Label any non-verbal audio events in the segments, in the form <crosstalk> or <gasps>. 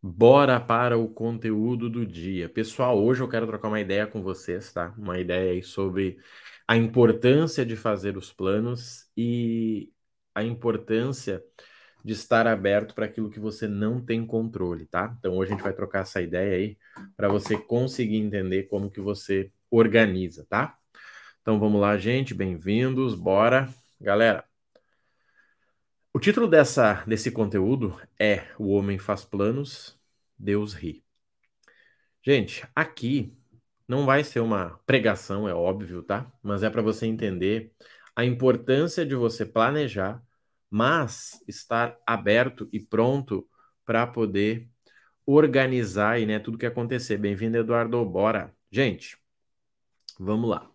Bora para o conteúdo do dia. Pessoal, hoje eu quero trocar uma ideia com vocês, tá? Uma ideia aí sobre a importância de fazer os planos e a importância de estar aberto para aquilo que você não tem controle, tá? Então hoje a gente vai trocar essa ideia aí para você conseguir entender como que você organiza, tá? Então vamos lá, gente, bem-vindos, bora. Galera, o título dessa, desse conteúdo é O Homem Faz Planos, Deus Ri. Gente, aqui não vai ser uma pregação, é óbvio, tá? Mas é para você entender a importância de você planejar, mas estar aberto e pronto para poder organizar aí, né, tudo que acontecer. Bem-vindo, Eduardo. Bora. Gente, vamos lá.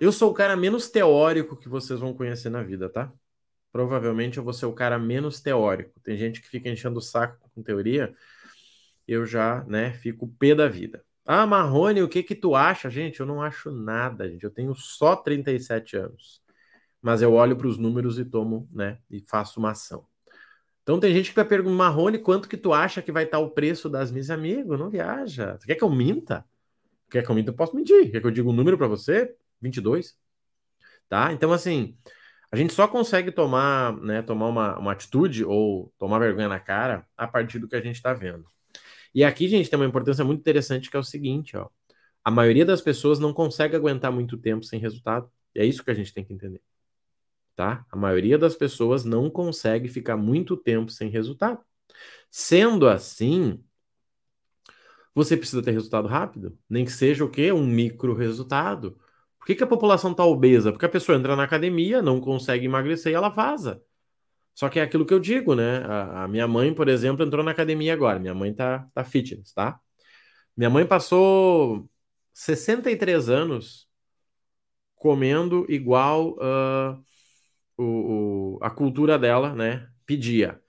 Eu sou o cara menos teórico que vocês vão conhecer na vida, tá? Provavelmente eu vou ser o cara menos teórico. Tem gente que fica enchendo o saco com teoria, eu já, né, fico pé da vida. Ah, Marrone, o que que tu acha? Gente, eu não acho nada, gente. Eu tenho só 37 anos. Mas eu olho para os números e tomo, né, e faço uma ação. Então tem gente que vai perguntar, Marrone, quanto que tu acha que vai estar o preço das minhas amigos? Não viaja. Tu quer que eu minta? Quer que eu minta? Eu posso mentir. Quer que eu diga um número para você? 22, tá? Então, assim, a gente só consegue tomar, né, tomar uma, uma atitude ou tomar vergonha na cara a partir do que a gente está vendo. E aqui, gente, tem uma importância muito interessante que é o seguinte, ó. A maioria das pessoas não consegue aguentar muito tempo sem resultado. E é isso que a gente tem que entender. Tá? A maioria das pessoas não consegue ficar muito tempo sem resultado. Sendo assim, você precisa ter resultado rápido, nem que seja o quê? Um micro resultado. Por que, que a população está obesa? Porque a pessoa entra na academia, não consegue emagrecer e ela vaza. Só que é aquilo que eu digo, né? A, a, minha mãe, por exemplo, entrou na academia agora. Minha mãe tá, tá fitness, tá? Minha mãe passou 63 anos comendo igual uh, o, o, a cultura dela, né? Pedia.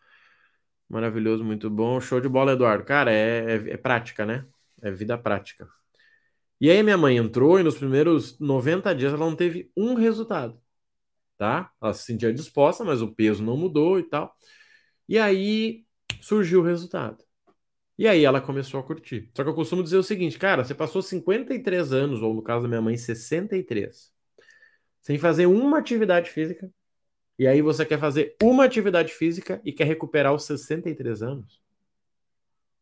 Maravilhoso, muito bom. Show de bola, Eduardo. Cara, é, é, é prática, né? É vida prática. E aí minha mãe entrou e nos primeiros 90 dias ela não teve um resultado, tá? Ela se sentia disposta, mas o peso não mudou e tal. E aí surgiu o resultado. E aí ela começou a curtir. Só que eu costumo dizer o seguinte, cara, você passou 53 anos, ou no caso da minha mãe, 63, sem fazer uma atividade física, e aí você quer fazer uma atividade física e quer recuperar os 63 anos?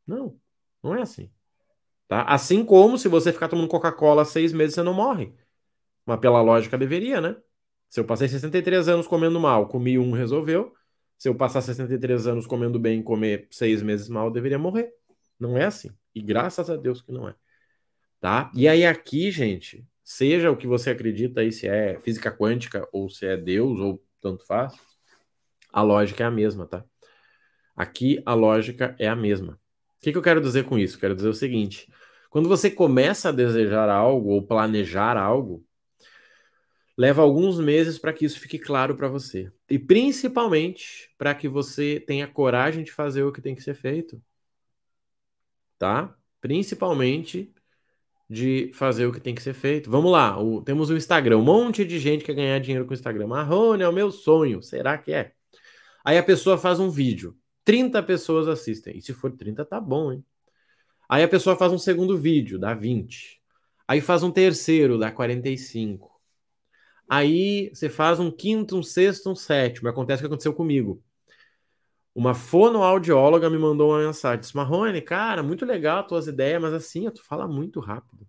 Não, não é assim. Tá? Assim como se você ficar tomando Coca-Cola seis meses, você não morre. Mas pela lógica deveria, né? Se eu passei 63 anos comendo mal, comi um, resolveu. Se eu passar 63 anos comendo bem e comer seis meses mal, eu deveria morrer. Não é assim. E graças a Deus que não é. Tá? E aí aqui, gente, seja o que você acredita aí, se é física quântica ou se é Deus ou tanto faz, a lógica é a mesma, tá? Aqui a lógica é a mesma. O que, que eu quero dizer com isso? Quero dizer o seguinte: quando você começa a desejar algo ou planejar algo, leva alguns meses para que isso fique claro para você. E principalmente para que você tenha coragem de fazer o que tem que ser feito. Tá? Principalmente de fazer o que tem que ser feito. Vamos lá, o, temos o Instagram, um monte de gente quer ganhar dinheiro com o Instagram. Marrone é o meu sonho, será que é? Aí a pessoa faz um vídeo, 30 pessoas assistem. E se for 30, tá bom, hein? Aí a pessoa faz um segundo vídeo, dá 20. Aí faz um terceiro, dá 45. Aí você faz um quinto, um sexto, um sétimo. Acontece o que aconteceu comigo. Uma fonoaudióloga me mandou uma mensagem. Disse, Marrone, cara, muito legal as tuas ideias, mas assim, tu fala muito rápido.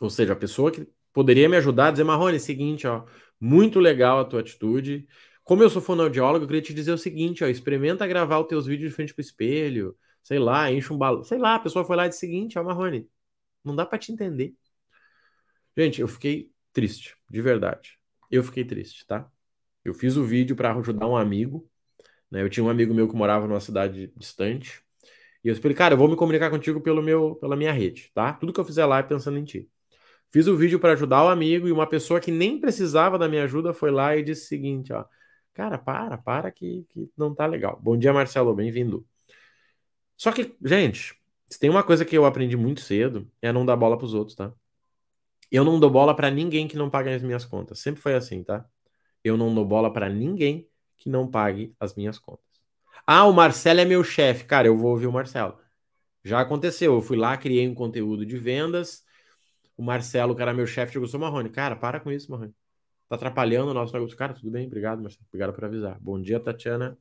Ou seja, a pessoa que poderia me ajudar a dizer, Marrone, é seguinte, ó, muito legal a tua atitude. Como eu sou fonoaudiólogo, eu queria te dizer o seguinte, ó, experimenta gravar os teus vídeos de frente pro espelho, sei lá, enche um balão. Sei lá, a pessoa foi lá e disse o seguinte, ó, Marrone, não dá para te entender. Gente, eu fiquei triste, de verdade. Eu fiquei triste, tá? Eu fiz o vídeo para ajudar um amigo, né? Eu tinha um amigo meu que morava numa cidade distante. E eu falei, cara, eu vou me comunicar contigo pelo meu, pela minha rede, tá? Tudo que eu fizer lá é pensando em ti. Fiz o vídeo para ajudar o amigo e uma pessoa que nem precisava da minha ajuda foi lá e disse o seguinte, ó. Cara, para, para que, que não tá legal. Bom dia, Marcelo, bem-vindo. Só que, gente, se tem uma coisa que eu aprendi muito cedo, é não dar bola pros outros, tá? Eu não dou bola para ninguém que não pague as minhas contas. Sempre foi assim, tá? Eu não dou bola para ninguém que não pague as minhas contas. Ah, o Marcelo é meu chefe. Cara, eu vou ouvir o Marcelo. Já aconteceu. Eu fui lá, criei um conteúdo de vendas. O Marcelo, que era meu chefe, chegou e Marrone, cara, para com isso, Marrone. Tá atrapalhando o nosso negócio. Cara, tudo bem, obrigado, Marcelo. Obrigado por avisar. Bom dia, Tatiana.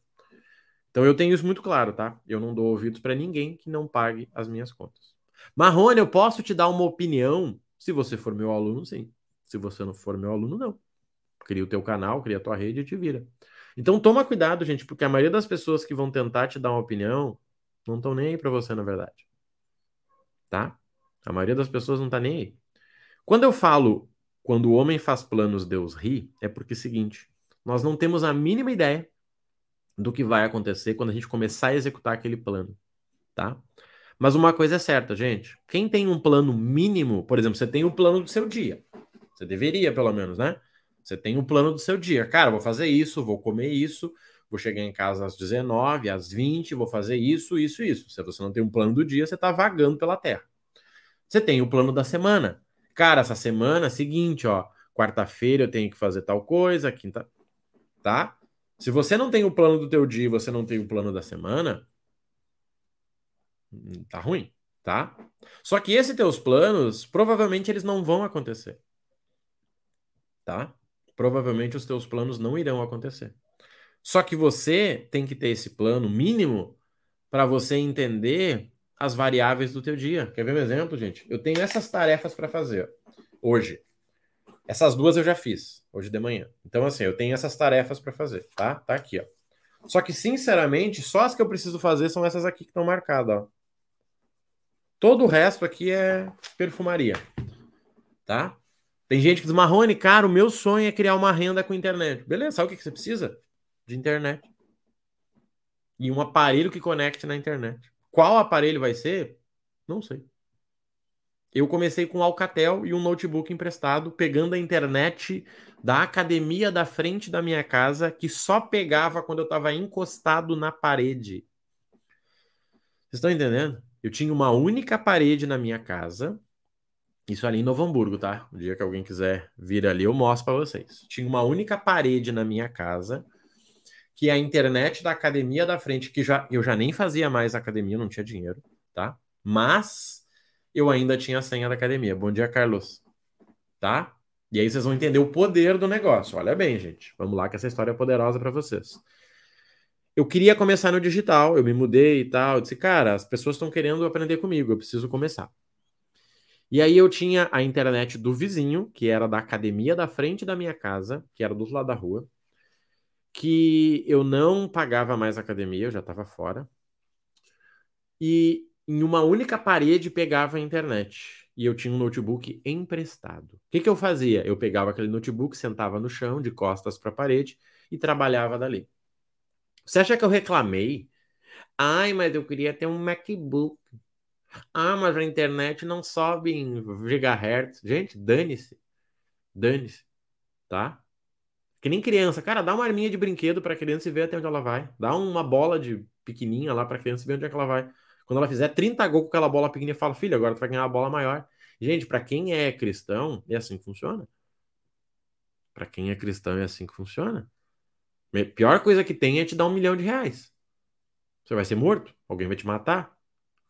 Então eu tenho isso muito claro, tá? Eu não dou ouvidos para ninguém que não pague as minhas contas. Marrone, eu posso te dar uma opinião? Se você for meu aluno, sim. Se você não for meu aluno, não. Cria o teu canal, cria a tua rede e te vira. Então toma cuidado, gente, porque a maioria das pessoas que vão tentar te dar uma opinião não estão nem aí para você, na verdade. Tá? A maioria das pessoas não tá nem aí. Quando eu falo quando o homem faz planos, Deus ri, é porque é o seguinte, nós não temos a mínima ideia do que vai acontecer quando a gente começar a executar aquele plano, tá? Mas uma coisa é certa, gente. Quem tem um plano mínimo, por exemplo, você tem o um plano do seu dia. Você deveria, pelo menos, né? Você tem um plano do seu dia. Cara, vou fazer isso, vou comer isso, vou chegar em casa às 19, às 20, vou fazer isso, isso, isso. Se você não tem um plano do dia, você está vagando pela terra. Você tem o plano da semana. Cara, essa semana, seguinte, ó, quarta-feira eu tenho que fazer tal coisa, quinta, tá? Se você não tem o plano do teu dia, você não tem o plano da semana, hum, tá ruim, tá? Só que esses teus planos, provavelmente eles não vão acontecer. Tá? provavelmente os teus planos não irão acontecer. Só que você tem que ter esse plano mínimo para você entender as variáveis do teu dia. Quer ver um exemplo, gente? Eu tenho essas tarefas para fazer hoje. Essas duas eu já fiz hoje de manhã. Então assim, eu tenho essas tarefas para fazer, tá? Tá aqui, ó. Só que sinceramente, só as que eu preciso fazer são essas aqui que estão marcadas, ó. Todo o resto aqui é perfumaria, tá? Tem gente que diz, Marrone, cara, o meu sonho é criar uma renda com internet. Beleza, sabe o que você precisa? De internet. E um aparelho que conecte na internet. Qual aparelho vai ser? Não sei. Eu comecei com Alcatel e um notebook emprestado, pegando a internet da academia da frente da minha casa, que só pegava quando eu estava encostado na parede. Vocês estão entendendo? Eu tinha uma única parede na minha casa isso ali em Novo Hamburgo, tá? O dia que alguém quiser vir ali, eu mostro para vocês. Tinha uma única parede na minha casa, que é a internet da academia da frente, que já, eu já nem fazia mais academia, não tinha dinheiro, tá? Mas eu ainda tinha a senha da academia. Bom dia, Carlos. Tá? E aí vocês vão entender o poder do negócio. Olha bem, gente. Vamos lá que essa história é poderosa para vocês. Eu queria começar no digital, eu me mudei e tal. Eu disse, cara, as pessoas estão querendo aprender comigo, eu preciso começar. E aí eu tinha a internet do vizinho, que era da academia da frente da minha casa, que era do outro lado da rua, que eu não pagava mais academia, eu já estava fora. E em uma única parede pegava a internet. E eu tinha um notebook emprestado. O que, que eu fazia? Eu pegava aquele notebook, sentava no chão, de costas para a parede, e trabalhava dali. Você acha que eu reclamei? Ai, mas eu queria ter um MacBook. Ah, mas a internet não sobe em gigahertz. Gente, dane-se. Dane-se. Tá? Que nem criança. Cara, dá uma arminha de brinquedo pra criança e ver até onde ela vai. Dá uma bola de pequenininha lá pra criança e ver onde é que ela vai. Quando ela fizer 30 gols com aquela bola pequenininha, fala, filho, agora tu vai ganhar uma bola maior. Gente, para quem é cristão, é assim que funciona. Para quem é cristão, é assim que funciona. A pior coisa que tem é te dar um milhão de reais. Você vai ser morto, alguém vai te matar,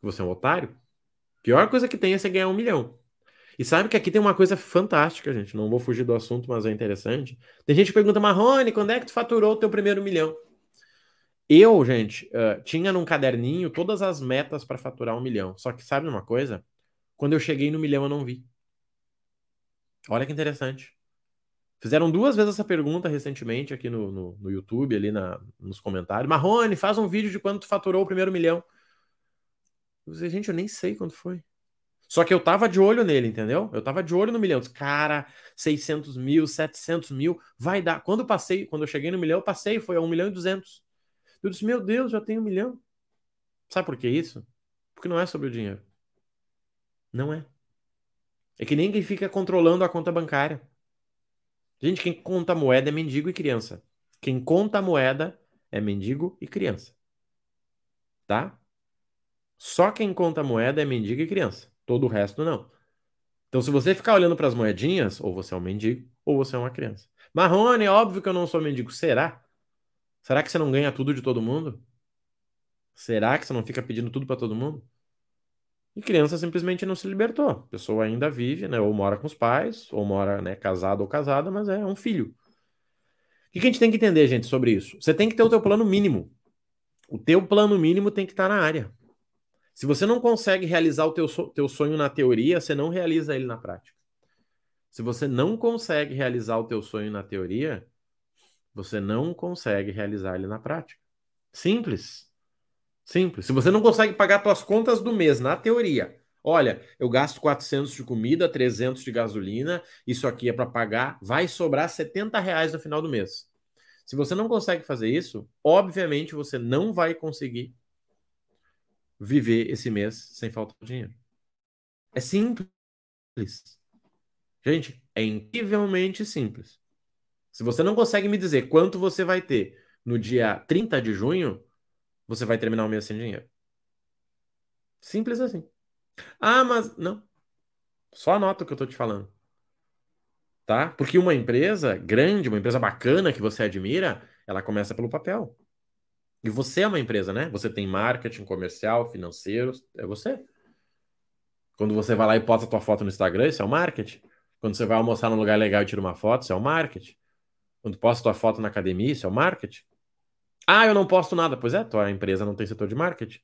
você é um otário. Pior coisa que tem é você ganhar um milhão. E sabe que aqui tem uma coisa fantástica, gente. Não vou fugir do assunto, mas é interessante. Tem gente que pergunta, Marrone, quando é que tu faturou o teu primeiro milhão? Eu, gente, uh, tinha num caderninho todas as metas para faturar um milhão. Só que sabe uma coisa? Quando eu cheguei no milhão, eu não vi. Olha que interessante. Fizeram duas vezes essa pergunta recentemente aqui no, no, no YouTube, ali na, nos comentários. Marrone, faz um vídeo de quando tu faturou o primeiro milhão. Eu disse, gente, eu nem sei quando foi. Só que eu tava de olho nele, entendeu? Eu tava de olho no milhão. Cara, 600 mil, 700 mil, vai dar. Quando eu passei, quando eu cheguei no milhão, eu passei, foi a 1 milhão e 200. Eu disse, meu Deus, já tenho um milhão. Sabe por que isso? Porque não é sobre o dinheiro. Não é. É que nem quem fica controlando a conta bancária. Gente, quem conta moeda é mendigo e criança. Quem conta moeda é mendigo e criança. Tá? Só quem conta moeda é mendigo e criança. Todo o resto não. Então, se você ficar olhando para as moedinhas, ou você é um mendigo, ou você é uma criança. Marrone, óbvio que eu não sou mendigo. Será? Será que você não ganha tudo de todo mundo? Será que você não fica pedindo tudo para todo mundo? E criança simplesmente não se libertou. A pessoa ainda vive, né? Ou mora com os pais, ou mora, né, casado ou casada, mas é um filho. O que a gente tem que entender, gente, sobre isso? Você tem que ter o teu plano mínimo. O teu plano mínimo tem que estar na área. Se você não consegue realizar o teu, teu sonho na teoria, você não realiza ele na prática. Se você não consegue realizar o teu sonho na teoria, você não consegue realizar ele na prática. Simples. Simples. Se você não consegue pagar suas contas do mês, na teoria, olha, eu gasto 400 de comida, 300 de gasolina, isso aqui é para pagar, vai sobrar 70 reais no final do mês. Se você não consegue fazer isso, obviamente você não vai conseguir viver esse mês sem faltar dinheiro. É simples. Gente, é incrivelmente simples. Se você não consegue me dizer quanto você vai ter no dia 30 de junho, você vai terminar o mês sem dinheiro. Simples assim. Ah, mas não. Só anota o que eu tô te falando. Tá? Porque uma empresa grande, uma empresa bacana que você admira, ela começa pelo papel. E você é uma empresa, né? Você tem marketing, comercial, financeiro, é você. Quando você vai lá e posta a tua foto no Instagram, isso é o marketing. Quando você vai almoçar num lugar legal e tira uma foto, isso é o marketing. Quando posta tua foto na academia, isso é o marketing. Ah, eu não posto nada. Pois é, tua empresa não tem setor de marketing.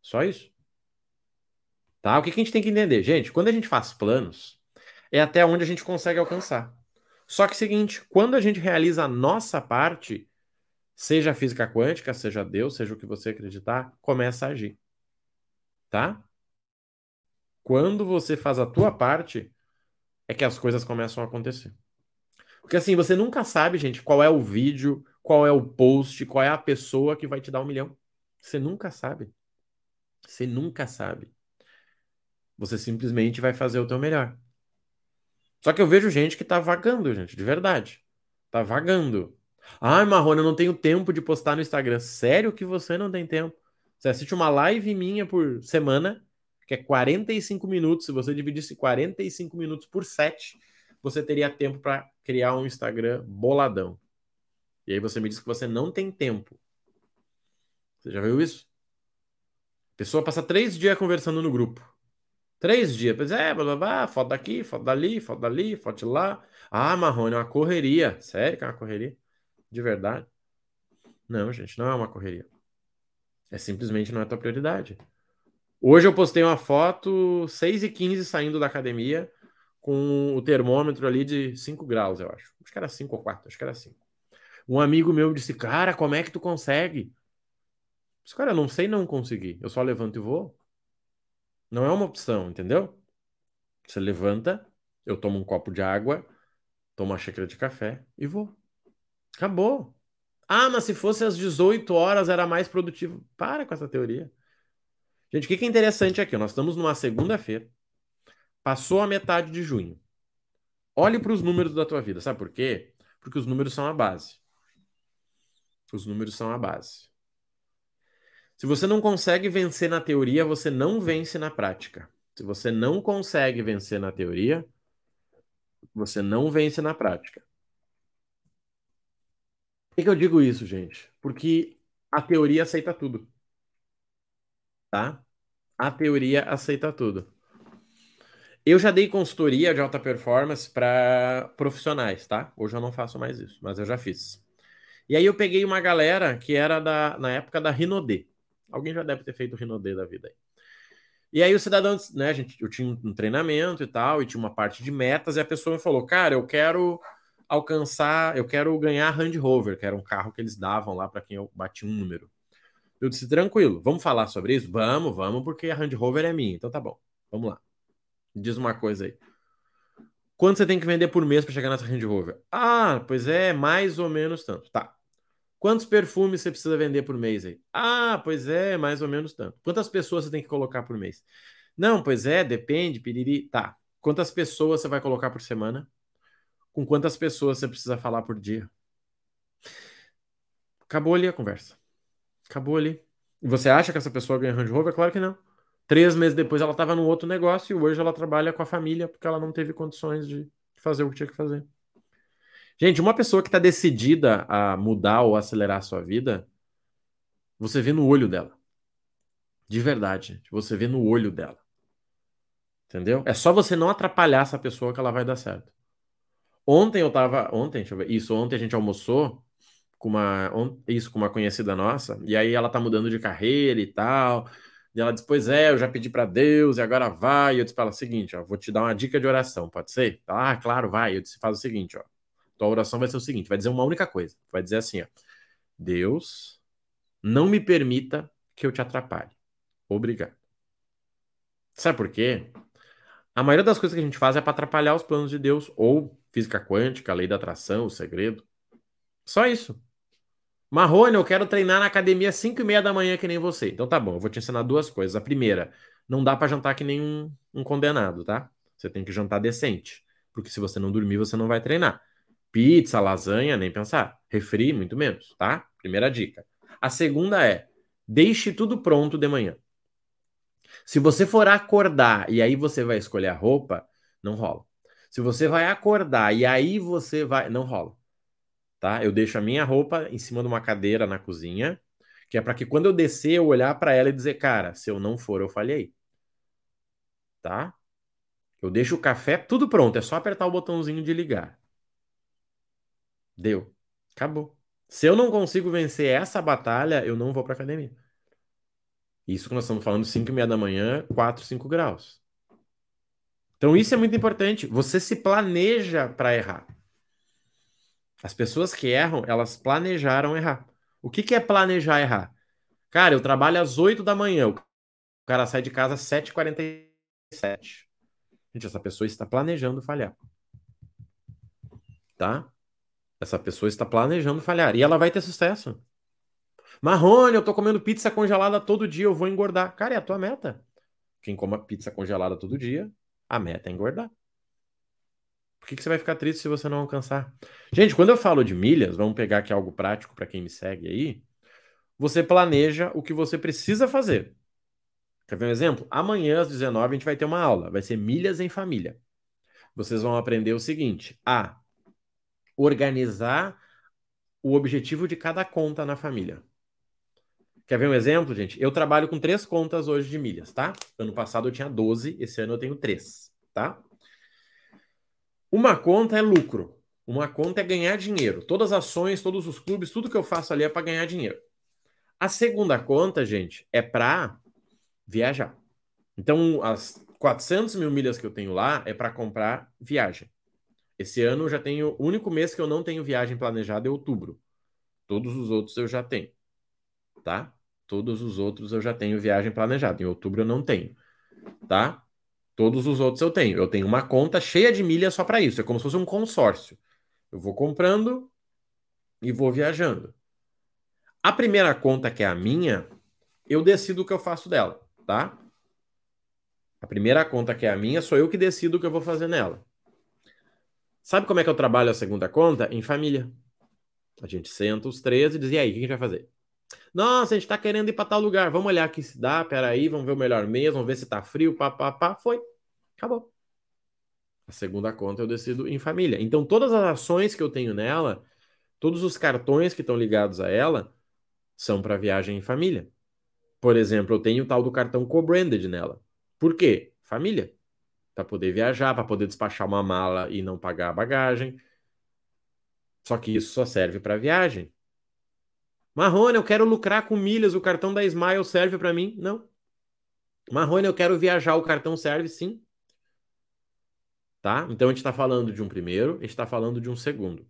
Só isso. Tá? O que, que a gente tem que entender? Gente, quando a gente faz planos, é até onde a gente consegue alcançar. Só que é seguinte, quando a gente realiza a nossa parte, seja física quântica, seja Deus, seja o que você acreditar, começa a agir. Tá? Quando você faz a tua parte, é que as coisas começam a acontecer. Porque assim, você nunca sabe, gente, qual é o vídeo, qual é o post, qual é a pessoa que vai te dar um milhão. Você nunca sabe. Você nunca sabe. Você simplesmente vai fazer o teu melhor. Só que eu vejo gente que tá vagando, gente, de verdade. Tá vagando. Ai, Marrone, eu não tenho tempo de postar no Instagram. Sério que você não tem tempo? Você assiste uma live minha por semana, que é 45 minutos. Se você dividisse 45 minutos por 7, você teria tempo para criar um Instagram boladão. E aí você me diz que você não tem tempo. Você já viu isso? A pessoa passa três dias conversando no grupo. Três dias. Pois é, blá, blá, blá, foto daqui, foto dali, foto dali, foto de lá. Ah, Marrone, é uma correria. Sério que é uma correria? De verdade? Não, gente, não é uma correria. É simplesmente não é tua prioridade. Hoje eu postei uma foto 6 e 15 saindo da academia com o termômetro ali de 5 graus, eu acho. Acho que era 5 ou 4, acho que era 5. Um amigo meu disse: Cara, como é que tu consegue? Disse, cara, eu não sei não conseguir. Eu só levanto e vou. Não é uma opção, entendeu? Você levanta, eu tomo um copo de água, tomo uma xícara de café e vou. Acabou. Ah, mas se fosse às 18 horas era mais produtivo. Para com essa teoria. Gente, o que é interessante aqui? Nós estamos numa segunda-feira. Passou a metade de junho. Olhe para os números da tua vida. Sabe por quê? Porque os números são a base. Os números são a base. Se você não consegue vencer na teoria, você não vence na prática. Se você não consegue vencer na teoria, você não vence na prática. Por que, que eu digo isso, gente? Porque a teoria aceita tudo. Tá? A teoria aceita tudo. Eu já dei consultoria de alta performance para profissionais, tá? Hoje eu não faço mais isso, mas eu já fiz. E aí eu peguei uma galera que era da, na época da Rinodê. Alguém já deve ter feito Rinodê da vida aí. E aí o cidadão, né, gente, eu tinha um treinamento e tal, e tinha uma parte de metas, e a pessoa me falou, cara, eu quero alcançar, eu quero ganhar Land Rover, que era um carro que eles davam lá para quem eu bati um número. Eu disse, tranquilo, vamos falar sobre isso? Vamos, vamos, porque a Land Rover é minha. Então tá bom, vamos lá. Diz uma coisa aí. Quanto você tem que vender por mês para chegar nessa Land Rover? Ah, pois é, mais ou menos tanto. Tá. Quantos perfumes você precisa vender por mês aí? Ah, pois é, mais ou menos tanto. Quantas pessoas você tem que colocar por mês? Não, pois é, depende, piriri. Tá. Quantas pessoas você vai colocar por semana? Com quantas pessoas você precisa falar por dia? Acabou ali a conversa. Acabou ali. Você acha que essa pessoa ganha Range Rover? Claro que não. Três meses depois ela estava num outro negócio e hoje ela trabalha com a família porque ela não teve condições de fazer o que tinha que fazer. Gente, uma pessoa que está decidida a mudar ou acelerar a sua vida, você vê no olho dela. De verdade. Você vê no olho dela. Entendeu? É só você não atrapalhar essa pessoa que ela vai dar certo. Ontem eu tava. Ontem, deixa eu ver. Isso, ontem a gente almoçou com uma. Isso, com uma conhecida nossa. E aí ela tá mudando de carreira e tal. E ela disse: Pois é, eu já pedi para Deus e agora vai. E eu disse para ela: Seguinte, ó, vou te dar uma dica de oração, pode ser? Ah, claro, vai. Eu disse: Faz o seguinte, ó. Tua oração vai ser o seguinte: vai dizer uma única coisa. Vai dizer assim, ó. Deus, não me permita que eu te atrapalhe. Obrigado. Sabe por quê? A maioria das coisas que a gente faz é para atrapalhar os planos de Deus, ou física quântica, lei da atração, o segredo. Só isso. Marrone, eu quero treinar na academia às 5 e meia da manhã que nem você. Então tá bom, eu vou te ensinar duas coisas. A primeira, não dá para jantar que nem um, um condenado, tá? Você tem que jantar decente. Porque se você não dormir, você não vai treinar. Pizza, lasanha, nem pensar. Refri, muito menos, tá? Primeira dica. A segunda é: deixe tudo pronto de manhã. Se você for acordar e aí você vai escolher a roupa, não rola. Se você vai acordar e aí você vai. Não rola. Tá? Eu deixo a minha roupa em cima de uma cadeira na cozinha, que é para que quando eu descer, eu olhar para ela e dizer, cara, se eu não for, eu falhei. Tá? Eu deixo o café tudo pronto, é só apertar o botãozinho de ligar. Deu. Acabou. Se eu não consigo vencer essa batalha, eu não vou para academia. Isso que nós estamos falando 5 e meia da manhã, 4, 5 graus. Então isso é muito importante. Você se planeja para errar. As pessoas que erram, elas planejaram errar. O que, que é planejar errar? Cara, eu trabalho às 8 da manhã. O cara sai de casa às 7h47. Gente, essa pessoa está planejando falhar. Tá? Essa pessoa está planejando falhar. E ela vai ter sucesso. Marrone, eu tô comendo pizza congelada todo dia, eu vou engordar. Cara, é a tua meta. Quem come pizza congelada todo dia, a meta é engordar. Por que, que você vai ficar triste se você não alcançar? Gente, quando eu falo de milhas, vamos pegar aqui algo prático para quem me segue aí. Você planeja o que você precisa fazer. Quer ver um exemplo? Amanhã às 19 a gente vai ter uma aula, vai ser milhas em família. Vocês vão aprender o seguinte: a organizar o objetivo de cada conta na família. Quer ver um exemplo, gente? Eu trabalho com três contas hoje de milhas, tá? Ano passado eu tinha 12, esse ano eu tenho três, tá? Uma conta é lucro, uma conta é ganhar dinheiro. Todas as ações, todos os clubes, tudo que eu faço ali é para ganhar dinheiro. A segunda conta, gente, é para viajar. Então, as 400 mil milhas que eu tenho lá é para comprar viagem. Esse ano eu já tenho. O único mês que eu não tenho viagem planejada é outubro. Todos os outros eu já tenho. Tá? Todos os outros eu já tenho viagem planejada. Em outubro eu não tenho, tá? Todos os outros eu tenho. Eu tenho uma conta cheia de milhas só para isso. É como se fosse um consórcio. Eu vou comprando e vou viajando. A primeira conta, que é a minha, eu decido o que eu faço dela, tá? A primeira conta, que é a minha, sou eu que decido o que eu vou fazer nela. Sabe como é que eu trabalho a segunda conta? Em família. A gente senta os três e diz: e aí, o que a gente vai fazer? Nossa, a gente tá querendo ir para tal lugar. Vamos olhar aqui se dá. Peraí, vamos ver o melhor mês, vamos ver se tá frio. Pá, pá, pá. Foi. Acabou. A segunda conta eu decido em família. Então, todas as ações que eu tenho nela, todos os cartões que estão ligados a ela, são para viagem em família. Por exemplo, eu tenho o tal do cartão co-branded nela. Por quê? Família. Para poder viajar, para poder despachar uma mala e não pagar a bagagem. Só que isso só serve para viagem. Marrone, eu quero lucrar com milhas, o cartão da Smile serve para mim? Não. Marrone, eu quero viajar, o cartão serve? Sim. Tá? Então a gente está falando de um primeiro, a gente está falando de um segundo.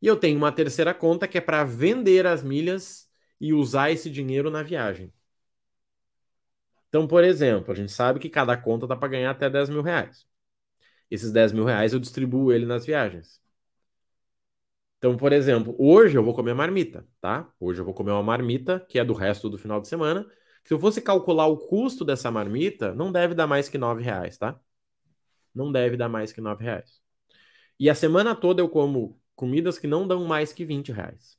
E eu tenho uma terceira conta que é para vender as milhas e usar esse dinheiro na viagem. Então, por exemplo, a gente sabe que cada conta dá para ganhar até 10 mil reais. Esses 10 mil reais eu distribuo ele nas viagens. Então, por exemplo, hoje eu vou comer marmita, tá? Hoje eu vou comer uma marmita que é do resto do final de semana. Se eu fosse calcular o custo dessa marmita, não deve dar mais que nove reais, tá? Não deve dar mais que nove reais. E a semana toda eu como comidas que não dão mais que 20 reais.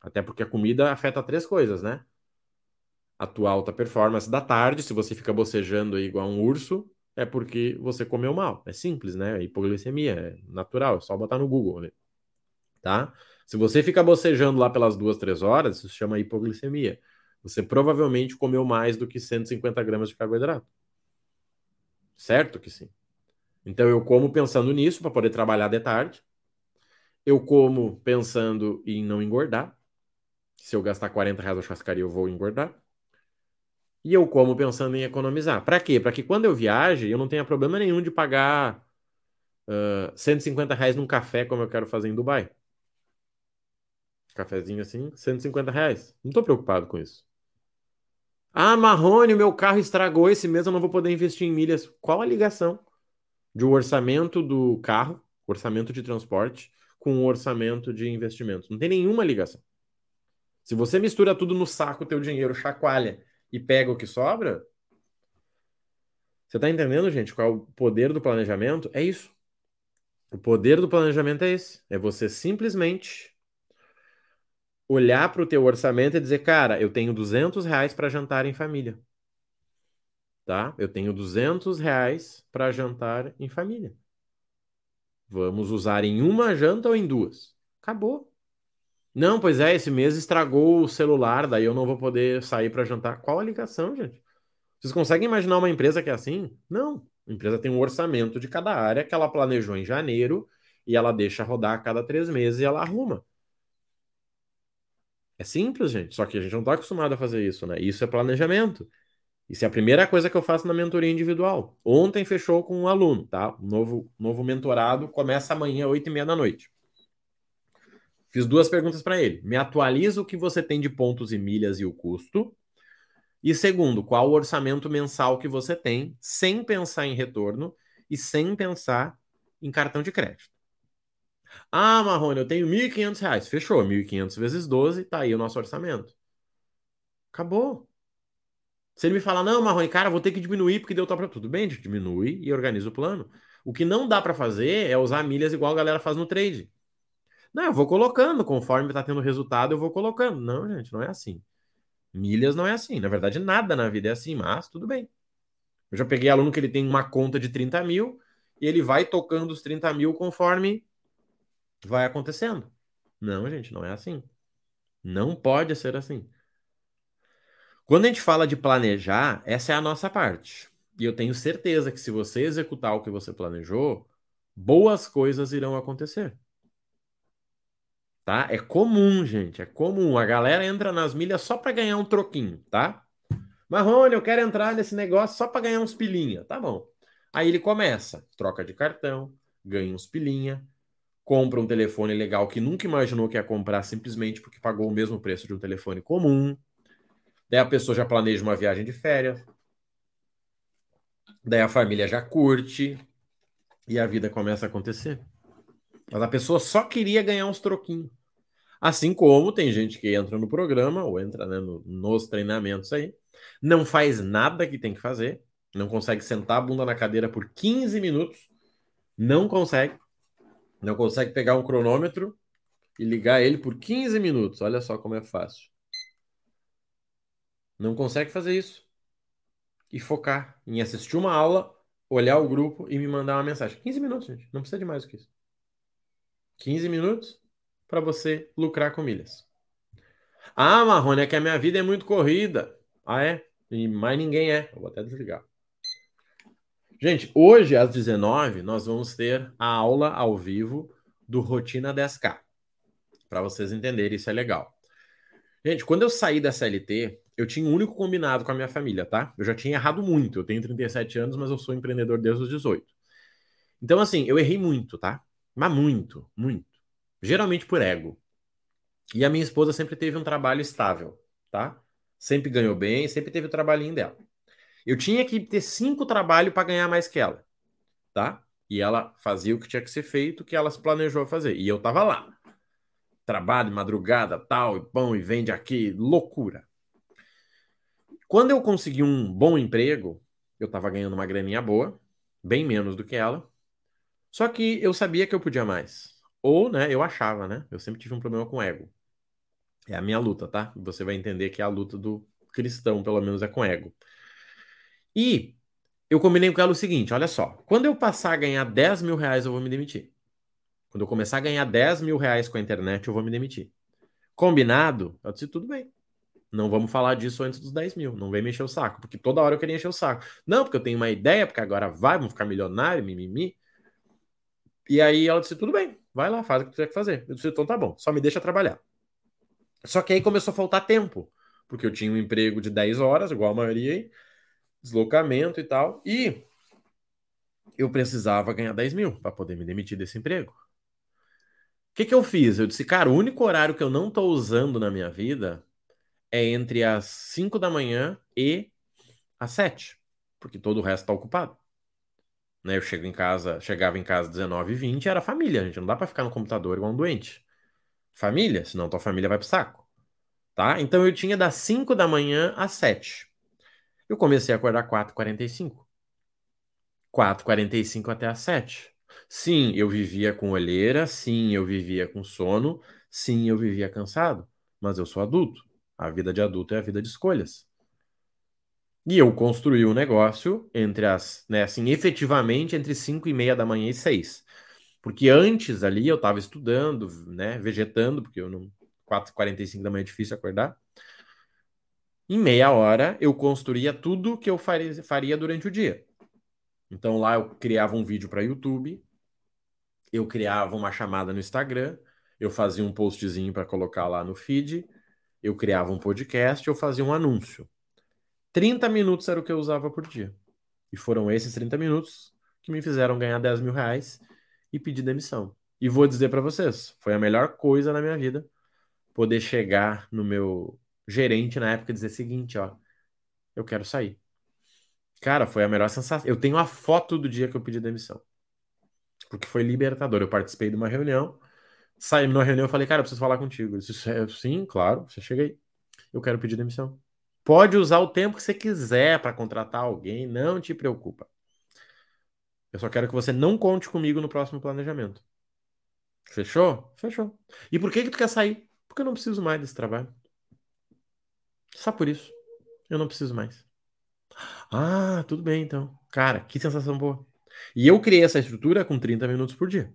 Até porque a comida afeta três coisas, né? A tua alta performance da tarde, se você fica bocejando aí igual um urso, é porque você comeu mal. É simples, né? Hipoglicemia, é natural, é só botar no Google. Né? Tá? Se você fica bocejando lá pelas duas, três horas, isso se chama hipoglicemia. Você provavelmente comeu mais do que 150 gramas de carboidrato. Certo que sim. Então eu como pensando nisso para poder trabalhar de tarde. Eu como pensando em não engordar. Se eu gastar 40 reais na churrascaria, eu vou engordar. E eu como pensando em economizar. Para quê? Para que quando eu viaje, eu não tenha problema nenhum de pagar uh, 150 reais num café, como eu quero fazer em Dubai. Cafezinho assim, 150 reais. Não estou preocupado com isso. Ah, Marrone, o meu carro estragou esse mês, eu não vou poder investir em milhas. Qual a ligação de um orçamento do carro, orçamento de transporte, com o orçamento de investimentos? Não tem nenhuma ligação. Se você mistura tudo no saco, teu dinheiro chacoalha e pega o que sobra, você está entendendo, gente, qual é o poder do planejamento? É isso. O poder do planejamento é esse. É você simplesmente olhar para o teu orçamento e dizer, cara, eu tenho 200 reais para jantar em família. Tá? Eu tenho 200 reais para jantar em família. Vamos usar em uma janta ou em duas? Acabou. Não, pois é, esse mês estragou o celular, daí eu não vou poder sair para jantar. Qual a ligação, gente? Vocês conseguem imaginar uma empresa que é assim? Não. A empresa tem um orçamento de cada área que ela planejou em janeiro e ela deixa rodar a cada três meses e ela arruma. É simples, gente. Só que a gente não está acostumado a fazer isso, né? Isso é planejamento. Isso é a primeira coisa que eu faço na mentoria individual. Ontem fechou com um aluno, tá? Um novo, novo mentorado começa amanhã, oito e meia da noite. Fiz duas perguntas para ele. Me atualiza o que você tem de pontos e milhas e o custo. E segundo, qual o orçamento mensal que você tem, sem pensar em retorno e sem pensar em cartão de crédito. Ah, Marrone, eu tenho R$ 1.500. Fechou, 1.500 vezes 12, tá aí o nosso orçamento. Acabou. Se ele me falar, não, Marrone, cara, vou ter que diminuir porque deu top. Tudo bem, diminui e organiza o plano. O que não dá para fazer é usar milhas igual a galera faz no trade. Não, eu vou colocando, conforme tá tendo resultado, eu vou colocando. Não, gente, não é assim. Milhas não é assim. Na verdade, nada na vida é assim, mas tudo bem. Eu já peguei aluno que ele tem uma conta de 30 mil e ele vai tocando os 30 mil conforme vai acontecendo. Não, gente, não é assim. Não pode ser assim. Quando a gente fala de planejar, essa é a nossa parte. E eu tenho certeza que se você executar o que você planejou, boas coisas irão acontecer. Tá? É comum, gente, é comum. A galera entra nas milhas só para ganhar um troquinho, tá? Marrone, eu quero entrar nesse negócio só para ganhar uns pilinha. Tá bom. Aí ele começa, troca de cartão, ganha uns pilinha, compra um telefone legal que nunca imaginou que ia comprar simplesmente porque pagou o mesmo preço de um telefone comum. Daí a pessoa já planeja uma viagem de férias. Daí a família já curte e a vida começa a acontecer. Mas a pessoa só queria ganhar uns troquinhos. Assim como tem gente que entra no programa ou entra né, no, nos treinamentos aí, não faz nada que tem que fazer, não consegue sentar a bunda na cadeira por 15 minutos, não consegue, não consegue pegar um cronômetro e ligar ele por 15 minutos. Olha só como é fácil. Não consegue fazer isso. E focar em assistir uma aula, olhar o grupo e me mandar uma mensagem. 15 minutos, gente. Não precisa de mais do que isso. 15 minutos para você lucrar com milhas. Ah, Marrone, é que a minha vida é muito corrida. Ah, é? E mais ninguém é. Eu vou até desligar. Gente, hoje às 19 nós vamos ter a aula ao vivo do Rotina 10K. Para vocês entenderem, isso é legal. Gente, quando eu saí da CLT, eu tinha um único combinado com a minha família, tá? Eu já tinha errado muito. Eu tenho 37 anos, mas eu sou empreendedor desde os 18. Então, assim, eu errei muito, tá? Mas muito, muito. Geralmente por ego. E a minha esposa sempre teve um trabalho estável, tá? Sempre ganhou bem, sempre teve o trabalhinho dela. Eu tinha que ter cinco trabalhos para ganhar mais que ela, tá? E ela fazia o que tinha que ser feito, o que ela se planejou fazer. E eu tava lá. Trabalho, madrugada, tal, e pão, e vende aqui, loucura. Quando eu consegui um bom emprego, eu tava ganhando uma graninha boa, bem menos do que ela. Só que eu sabia que eu podia mais. Ou, né, eu achava, né? Eu sempre tive um problema com ego. É a minha luta, tá? Você vai entender que é a luta do cristão, pelo menos, é com ego. E eu combinei com ela o seguinte: olha só, quando eu passar a ganhar 10 mil reais, eu vou me demitir. Quando eu começar a ganhar 10 mil reais com a internet, eu vou me demitir. Combinado? Eu disse, tudo bem. Não vamos falar disso antes dos 10 mil. Não vem mexer o saco, porque toda hora eu queria encher o saco. Não, porque eu tenho uma ideia, porque agora vai, vamos ficar milionário, mimimi. E aí ela disse: tudo bem, vai lá, faz o que tu tiver que fazer. Eu disse: então tá bom, só me deixa trabalhar. Só que aí começou a faltar tempo, porque eu tinha um emprego de 10 horas, igual a maioria aí, deslocamento e tal, e eu precisava ganhar 10 mil para poder me demitir desse emprego. O que, que eu fiz? Eu disse, cara, o único horário que eu não estou usando na minha vida é entre as 5 da manhã e as 7, porque todo o resto está ocupado. Né, eu chego em casa, chegava em casa 19 e 20, era família, gente. Não dá para ficar no computador igual um doente. Família, senão tua família vai pro saco. Tá? Então eu tinha das 5 da manhã às 7. Eu comecei a acordar 4h45. 4h45 até às 7. Sim, eu vivia com olheira, sim, eu vivia com sono, sim, eu vivia cansado, mas eu sou adulto. A vida de adulto é a vida de escolhas. E eu construí um negócio entre as, né, assim, efetivamente entre 5 e meia da manhã e 6. Porque antes ali eu estava estudando, né, vegetando, porque eu não 4h45 da manhã é difícil acordar. Em meia hora eu construía tudo que eu faria, durante o dia. Então lá eu criava um vídeo para YouTube, eu criava uma chamada no Instagram, eu fazia um postzinho para colocar lá no feed, eu criava um podcast, eu fazia um anúncio. 30 minutos era o que eu usava por dia. E foram esses 30 minutos que me fizeram ganhar 10 mil reais e pedir demissão. E vou dizer para vocês, foi a melhor coisa na minha vida poder chegar no meu gerente na época dizer o seguinte, ó, eu quero sair. Cara, foi a melhor sensação. Eu tenho a foto do dia que eu pedi demissão. Porque foi libertador. Eu participei de uma reunião, saí numa reunião e falei, cara, eu preciso falar contigo. Eu disse, é, sim, claro, você chega aí. Eu quero pedir demissão. Pode usar o tempo que você quiser para contratar alguém, não te preocupa. Eu só quero que você não conte comigo no próximo planejamento. Fechou? Fechou. E por que que tu quer sair? Porque eu não preciso mais desse trabalho. Só por isso. Eu não preciso mais. Ah, tudo bem então. Cara, que sensação boa. E eu criei essa estrutura com 30 minutos por dia.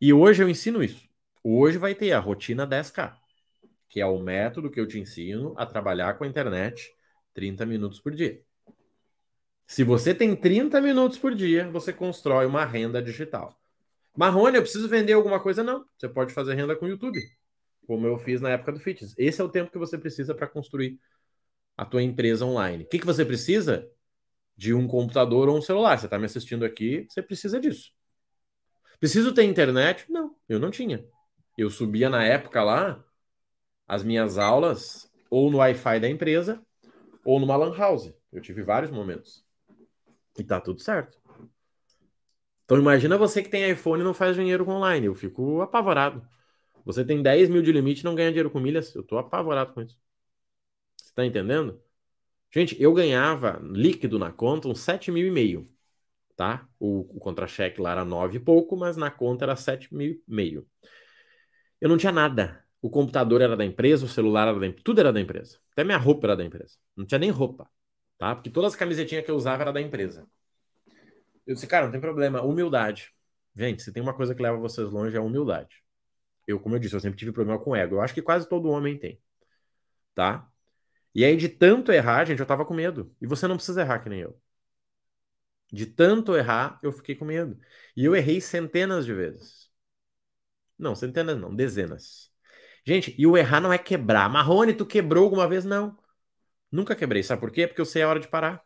E hoje eu ensino isso. Hoje vai ter a rotina 10K que é o método que eu te ensino a trabalhar com a internet 30 minutos por dia. Se você tem 30 minutos por dia, você constrói uma renda digital. Marrone, eu preciso vender alguma coisa? Não. Você pode fazer renda com o YouTube, como eu fiz na época do Fitness. Esse é o tempo que você precisa para construir a tua empresa online. O que, que você precisa? De um computador ou um celular. Você está me assistindo aqui, você precisa disso. Preciso ter internet? Não, eu não tinha. Eu subia na época lá as minhas aulas ou no Wi-Fi da empresa ou numa LAN house. Eu tive vários momentos. E tá tudo certo. Então imagina você que tem iPhone e não faz dinheiro online. Eu fico apavorado. Você tem 10 mil de limite e não ganha dinheiro com milhas. Eu tô apavorado com isso. Você tá entendendo? Gente, eu ganhava líquido na conta uns 7 mil e meio. Tá? O, o contra-cheque lá era 9 e pouco, mas na conta era 7 mil e meio. Eu não tinha nada o computador era da empresa, o celular era da empresa, tudo era da empresa. Até minha roupa era da empresa. Não tinha nem roupa, tá? Porque todas as camisetinhas que eu usava era da empresa. Eu disse, cara, não tem problema, humildade. Gente, se tem uma coisa que leva vocês longe é a humildade. Eu, como eu disse, eu sempre tive problema com ego. Eu acho que quase todo homem tem, tá? E aí, de tanto errar, gente, eu tava com medo. E você não precisa errar que nem eu. De tanto errar, eu fiquei com medo. E eu errei centenas de vezes. Não, centenas não, dezenas. Gente, e o errar não é quebrar. Marrone, tu quebrou alguma vez? Não. Nunca quebrei. Sabe por quê? Porque eu sei a hora de parar.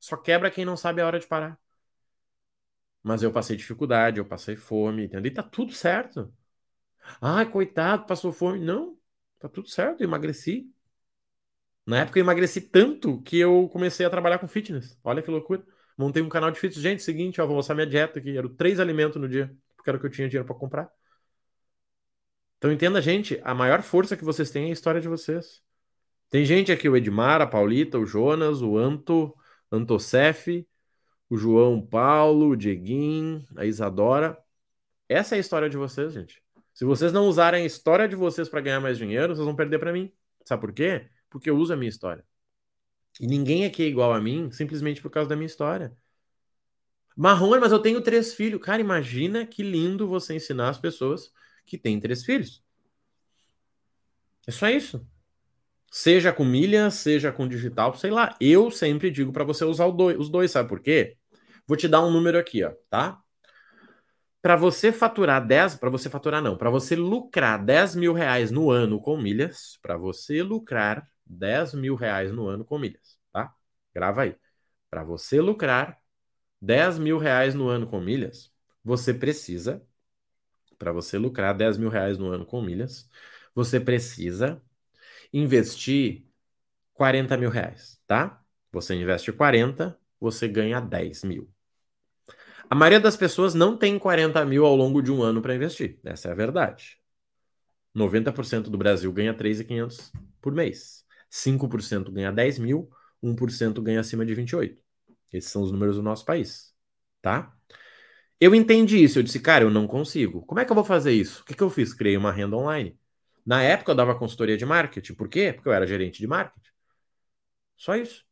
Só quebra quem não sabe a hora de parar. Mas eu passei dificuldade, eu passei fome, entendeu? E tá tudo certo. Ai, coitado, passou fome. Não, tá tudo certo, emagreci. Na época eu emagreci tanto que eu comecei a trabalhar com fitness. Olha que loucura. Montei um canal de fitness. Gente, seguinte, ó, vou mostrar minha dieta aqui. Eram três alimentos no dia, porque era o que eu tinha dinheiro para comprar. Então entenda, gente, a maior força que vocês têm é a história de vocês. Tem gente aqui, o Edmar, a Paulita, o Jonas, o Anto, Antocef, o João Paulo, o Dieguin, a Isadora. Essa é a história de vocês, gente. Se vocês não usarem a história de vocês para ganhar mais dinheiro, vocês vão perder para mim. Sabe por quê? Porque eu uso a minha história. E ninguém aqui é igual a mim simplesmente por causa da minha história. Marrone, mas eu tenho três filhos. Cara, imagina que lindo você ensinar as pessoas que tem três filhos. É só isso. Seja com milha, seja com digital, sei lá. Eu sempre digo para você usar os dois, sabe por quê? Vou te dar um número aqui, ó, tá? Para você faturar 10, para você faturar não, para você lucrar 10 mil reais no ano com milhas, para você lucrar 10 mil reais no ano com milhas, tá? Grava aí. Para você lucrar 10 mil reais no ano com milhas, você precisa, para você lucrar 10 mil reais no ano com milhas, você precisa investir 40 mil reais, tá? Você investe 40, você ganha 10 mil. A maioria das pessoas não tem 40 mil ao longo de um ano para investir. Essa é a verdade. 90% do Brasil ganha 3.500 por mês. 5% ganha 10 mil, 1% ganha acima de 28. Esses são os números do nosso país, tá? Eu entendi isso, eu disse, cara, eu não consigo. Como é que eu vou fazer isso? O que, que eu fiz? Criei uma renda online. Na época eu dava consultoria de marketing. Por quê? Porque eu era gerente de marketing. Só isso.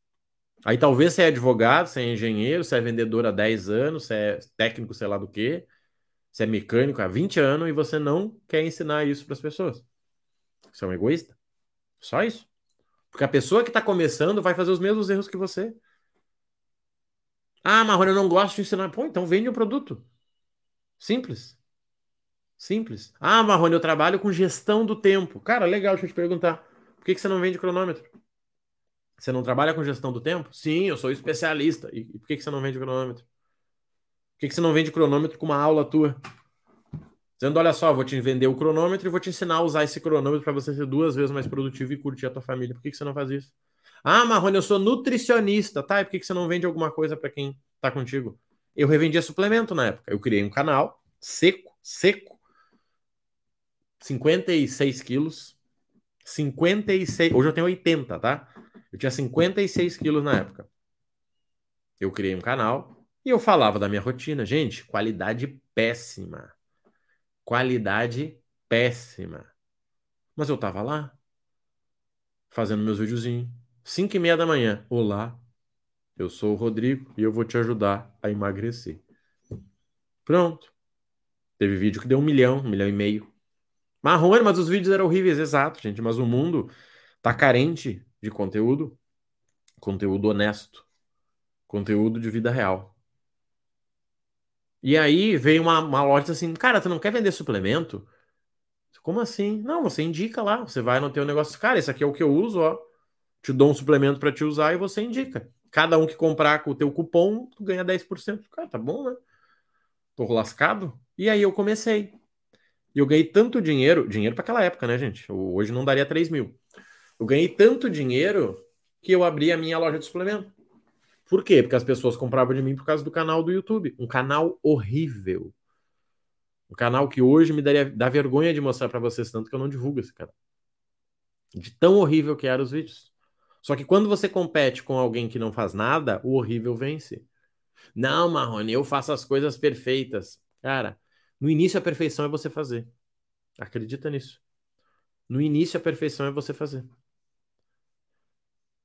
Aí talvez você é advogado, você é engenheiro, você é vendedor há 10 anos, você é técnico, sei lá do quê, você é mecânico há 20 anos e você não quer ensinar isso para as pessoas. Você é um egoísta. Só isso. Porque a pessoa que está começando vai fazer os mesmos erros que você. Ah, Marrone, eu não gosto de ensinar. Pô, então vende um produto. Simples. Simples. Ah, Marrone, eu trabalho com gestão do tempo. Cara, legal, deixa eu te perguntar. Por que, que você não vende cronômetro? Você não trabalha com gestão do tempo? Sim, eu sou especialista. E, por que, que você não vende cronômetro? Por que, que você não vende cronômetro com uma aula tua? Dizendo, olha só, vou te vender o cronômetro e vou te ensinar a usar esse cronômetro para você ser duas vezes mais produtivo e curtir a tua família. Por que, que você não faz isso? Ah, Marrone, eu sou nutricionista, tá? E por que, que você não vende alguma coisa para quem tá contigo? Eu revendia suplemento na época. Eu criei um canal seco, seco, 56 quilos. 56. Hoje eu tenho 80, tá? Eu tinha 56 quilos na época. Eu criei um canal e eu falava da minha rotina. Gente, qualidade péssima. Qualidade péssima. Mas eu tava lá, fazendo meus videozinhos. 5 e meia da manhã. Olá, eu sou o Rodrigo e eu vou te ajudar a emagrecer. Pronto. Teve vídeo que deu um milhão, um milhão e meio. Marrone, mas os vídeos eram horríveis, exato, gente. Mas o mundo tá carente de conteúdo, conteúdo honesto, conteúdo de vida real. E aí veio uma, uma loja assim, cara, tu não quer vender suplemento? Como assim? Não, você indica lá, você vai no teu negócio, cara, esse aqui é o que eu uso, ó. Te dou um suplemento para te usar e você indica. Cada um que comprar com o teu cupom, tu ganha 10%. Cara, tá bom, né? Tô lascado. E aí eu comecei. E eu ganhei tanto dinheiro, dinheiro para aquela época, né, gente? Hoje não daria 3 mil. Eu ganhei tanto dinheiro que eu abri a minha loja de suplemento. Por quê? Porque as pessoas compravam de mim por causa do canal do YouTube. Um canal horrível. Um canal que hoje me daria dá vergonha de mostrar para vocês, tanto que eu não divulgo esse canal. De tão horrível que eram os vídeos. Só que quando você compete com alguém que não faz nada, o horrível vence. Não, Marrone, eu faço as coisas perfeitas. Cara, no início a perfeição é você fazer. Acredita nisso. No início a perfeição é você fazer.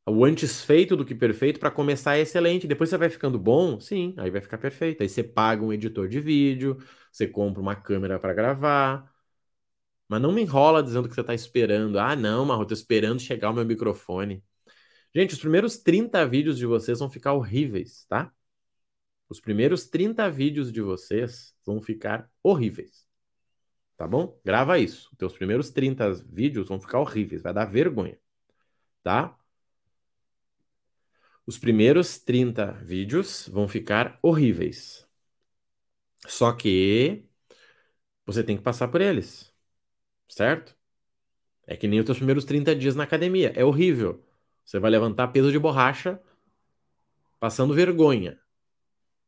O antes feito do que perfeito para começar é excelente. Depois você vai ficando bom, sim, aí vai ficar perfeito. Aí você paga um editor de vídeo, você compra uma câmera para gravar. Mas não me enrola dizendo que você está esperando. Ah, não, Marro, tô esperando chegar o meu microfone. Gente, os primeiros 30 vídeos de vocês vão ficar horríveis, tá? Os primeiros 30 vídeos de vocês vão ficar horríveis. Tá bom? Grava isso. Os teus primeiros 30 vídeos vão ficar horríveis, vai dar vergonha. Tá? Os primeiros 30 vídeos vão ficar horríveis. Só que você tem que passar por eles. Certo? É que nem os teus primeiros 30 dias na academia. É horrível. Você vai levantar peso de borracha passando vergonha.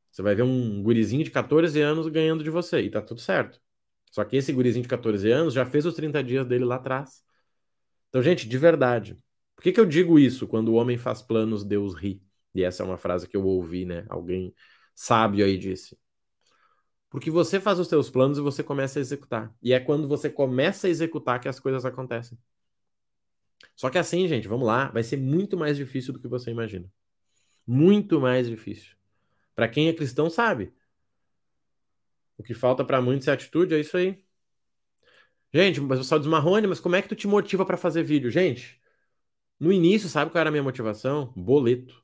Você vai ver um gurizinho de 14 anos ganhando de você e tá tudo certo. Só que esse gurizinho de 14 anos já fez os 30 dias dele lá atrás. Então, gente, de verdade, por que, que eu digo isso? Quando o homem faz planos, Deus ri. E essa é uma frase que eu ouvi, né? Alguém sábio aí disse. Porque você faz os seus planos e você começa a executar. E é quando você começa a executar que as coisas acontecem. Só que assim, gente, vamos lá, vai ser muito mais difícil do que você imagina. Muito mais difícil. Para quem é cristão, sabe. O que falta para muitos é atitude, é isso aí. Gente, o pessoal diz Marrone, mas como é que tu te motiva para fazer vídeo? Gente, No início, sabe qual era a minha motivação? Boleto.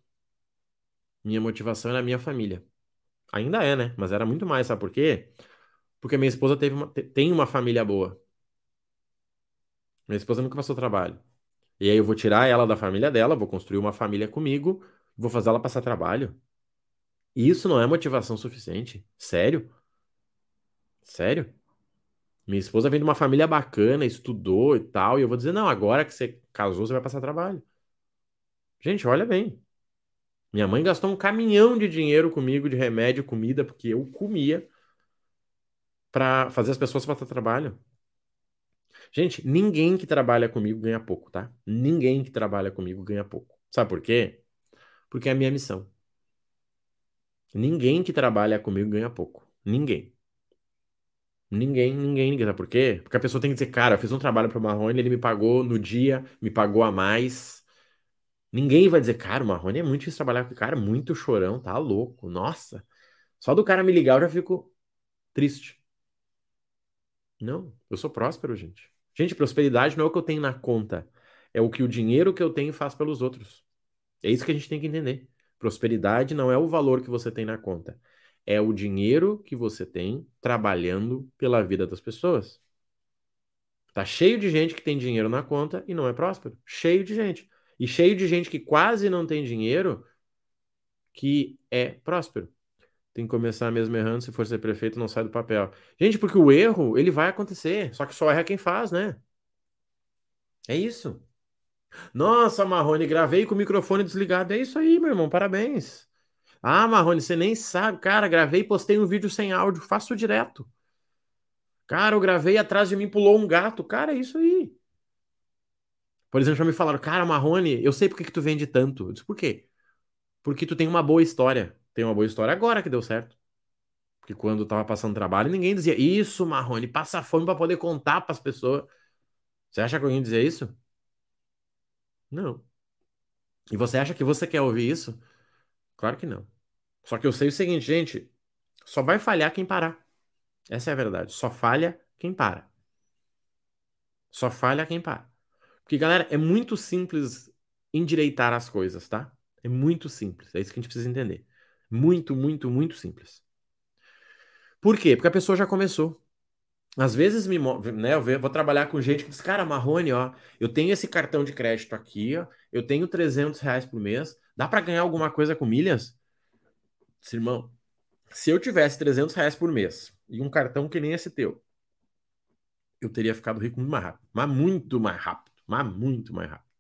Minha motivação era a minha família. Ainda é, né? Mas era muito mais, sabe por quê? Porque minha esposa teve uma, tem uma família boa. Minha esposa nunca passou trabalho. E aí eu vou tirar ela da família dela, vou construir uma família comigo, vou fazer ela passar trabalho. Isso não é motivação suficiente? Sério? Sério? Minha esposa vem de uma família bacana, estudou e tal, e eu vou dizer, não, agora que você casou, você vai passar trabalho. Gente, olha bem. Minha mãe gastou um caminhão de dinheiro comigo de remédio, comida, porque eu comia para fazer as pessoas passar trabalho. Gente, ninguém que trabalha comigo ganha pouco, tá? Ninguém que trabalha comigo ganha pouco. Sabe por quê? Porque é a minha missão. Ninguém que trabalha comigo ganha pouco. Ninguém. Ninguém, ninguém, ninguém. Sabe por quê? Porque a pessoa tem que dizer, cara, eu fiz um trabalho pro Marrone, ele me pagou no dia, me pagou a mais. Ninguém vai dizer, cara, o Marrone é muito difícil trabalhar com o cara, muito chorão, tá louco. Nossa. Só do cara me ligar eu já fico triste. Não, eu sou próspero, gente. Gente, prosperidade não é o que eu tenho na conta, é o que o dinheiro que eu tenho faz pelos outros. É isso que a gente tem que entender. Prosperidade não é o valor que você tem na conta, é o dinheiro que você tem trabalhando pela vida das pessoas. Tá cheio de gente que tem dinheiro na conta e não é próspero. Cheio de gente. E cheio de gente que quase não tem dinheiro que é próspero. Tem que começar mesmo errando, se for ser prefeito, não sai do papel. Gente, porque o erro, ele vai acontecer, só que só erra quem faz, né? É isso. Nossa, Marrone, gravei com o microfone desligado. É isso aí, meu irmão, parabéns. Ah, Marrone, você nem sabe. Cara, gravei e postei um vídeo sem áudio, faço direto. Cara, eu gravei atrás de mim pulou um gato. Cara, é isso aí. Por exemplo, já me falaram, cara, Marrone, eu sei por que, que tu vende tanto. Eu disse, por quê? Porque tu tem uma boa história. Tem uma boa história agora que deu certo. Porque quando tava passando trabalho, ninguém dizia, isso, Marrone, passa fome para poder contar para as pessoas. Você acha que alguém dizia isso? Não. E você acha que você quer ouvir isso? Claro que não. Só que eu sei o seguinte, gente, só vai falhar quem parar. Essa é a verdade. Só falha quem para. Só falha quem para. Porque, galera, é muito simples endireitar as coisas, tá? É muito simples. É isso que a gente precisa entender. Muito, muito, muito simples. Por quê? Porque a pessoa já começou. Às vezes me, né, eu vou trabalhar com gente que diz, cara, Marrone, ó, eu tenho esse cartão de crédito aqui, ó, eu tenho 300 reais por mês, dá para ganhar alguma coisa com milhas? Disse, irmão, se eu tivesse 300 reais por mês e um cartão que nem esse teu, eu teria ficado rico muito mais rápido, mas muito mais rápido, mas muito mais rápido.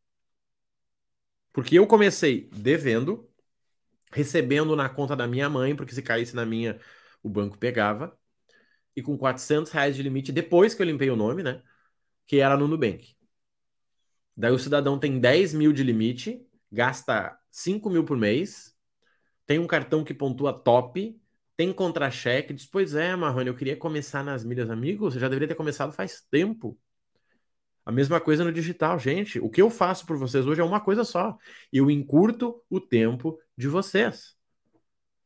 Porque eu comecei devendo, recebendo na conta da minha mãe, porque se caísse na minha, o banco pegava, e com 400 reais de limite, depois que eu limpei o nome, né? Que era no Nubank. Daí o cidadão tem 10 mil de limite, gasta 5 mil por mês, tem um cartão que pontua top, tem contra-cheque, diz, pois é, Marrone, eu queria começar nas milhas amigos, você já deveria ter começado faz tempo. A mesma coisa no digital, gente. O que eu faço por vocês hoje é uma coisa só. Eu encurto o tempo de vocês.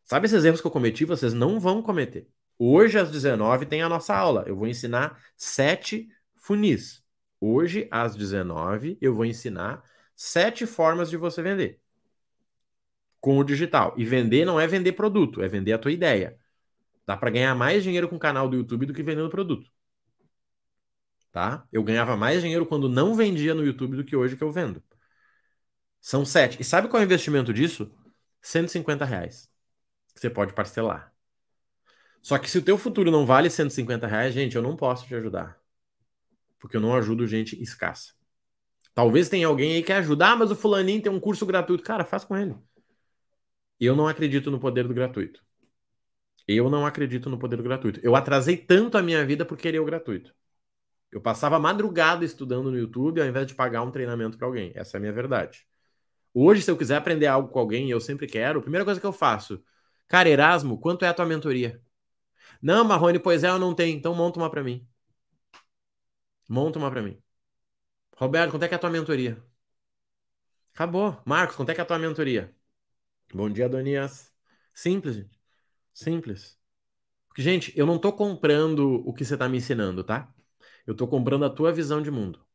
Sabe esses erros que eu cometi? Vocês não vão cometer. Hoje, às 19 tem a nossa aula. Eu vou ensinar sete funis. Hoje, às 19 eu vou ensinar sete formas de você vender com o digital. E vender não é vender produto, é vender a tua ideia. Dá para ganhar mais dinheiro com o canal do YouTube do que vendendo produto tá? Eu ganhava mais dinheiro quando não vendia no YouTube do que hoje que eu vendo. São sete. E sabe qual é o investimento disso? 150 reais. Você pode parcelar. Só que se o teu futuro não vale 150 reais, gente, eu não posso te ajudar. Porque eu não ajudo gente escassa. Talvez tenha alguém aí que ajude. Ah, mas o fulaninho tem um curso gratuito. Cara, faz com ele. Eu não acredito no poder do gratuito. Eu não acredito no poder do gratuito. Eu atrasei tanto a minha vida por querer o gratuito. Eu passava madrugada estudando no YouTube ao invés de pagar um treinamento para alguém. Essa é a minha verdade. Hoje, se eu quiser aprender algo com alguém eu sempre quero, a primeira coisa que eu faço, cara, Erasmo, quanto é a tua mentoria? Não, Marrone, pois é, eu não tenho. Então monta uma para mim. Monta uma para mim. Roberto, quanto é que é a tua mentoria? Acabou. Marcos, quanto é que é a tua mentoria? Bom dia, Donias. Simples, gente. Simples. Porque, gente, eu não tô comprando o que você tá me ensinando, tá? Eu estou comprando a tua visão de mundo.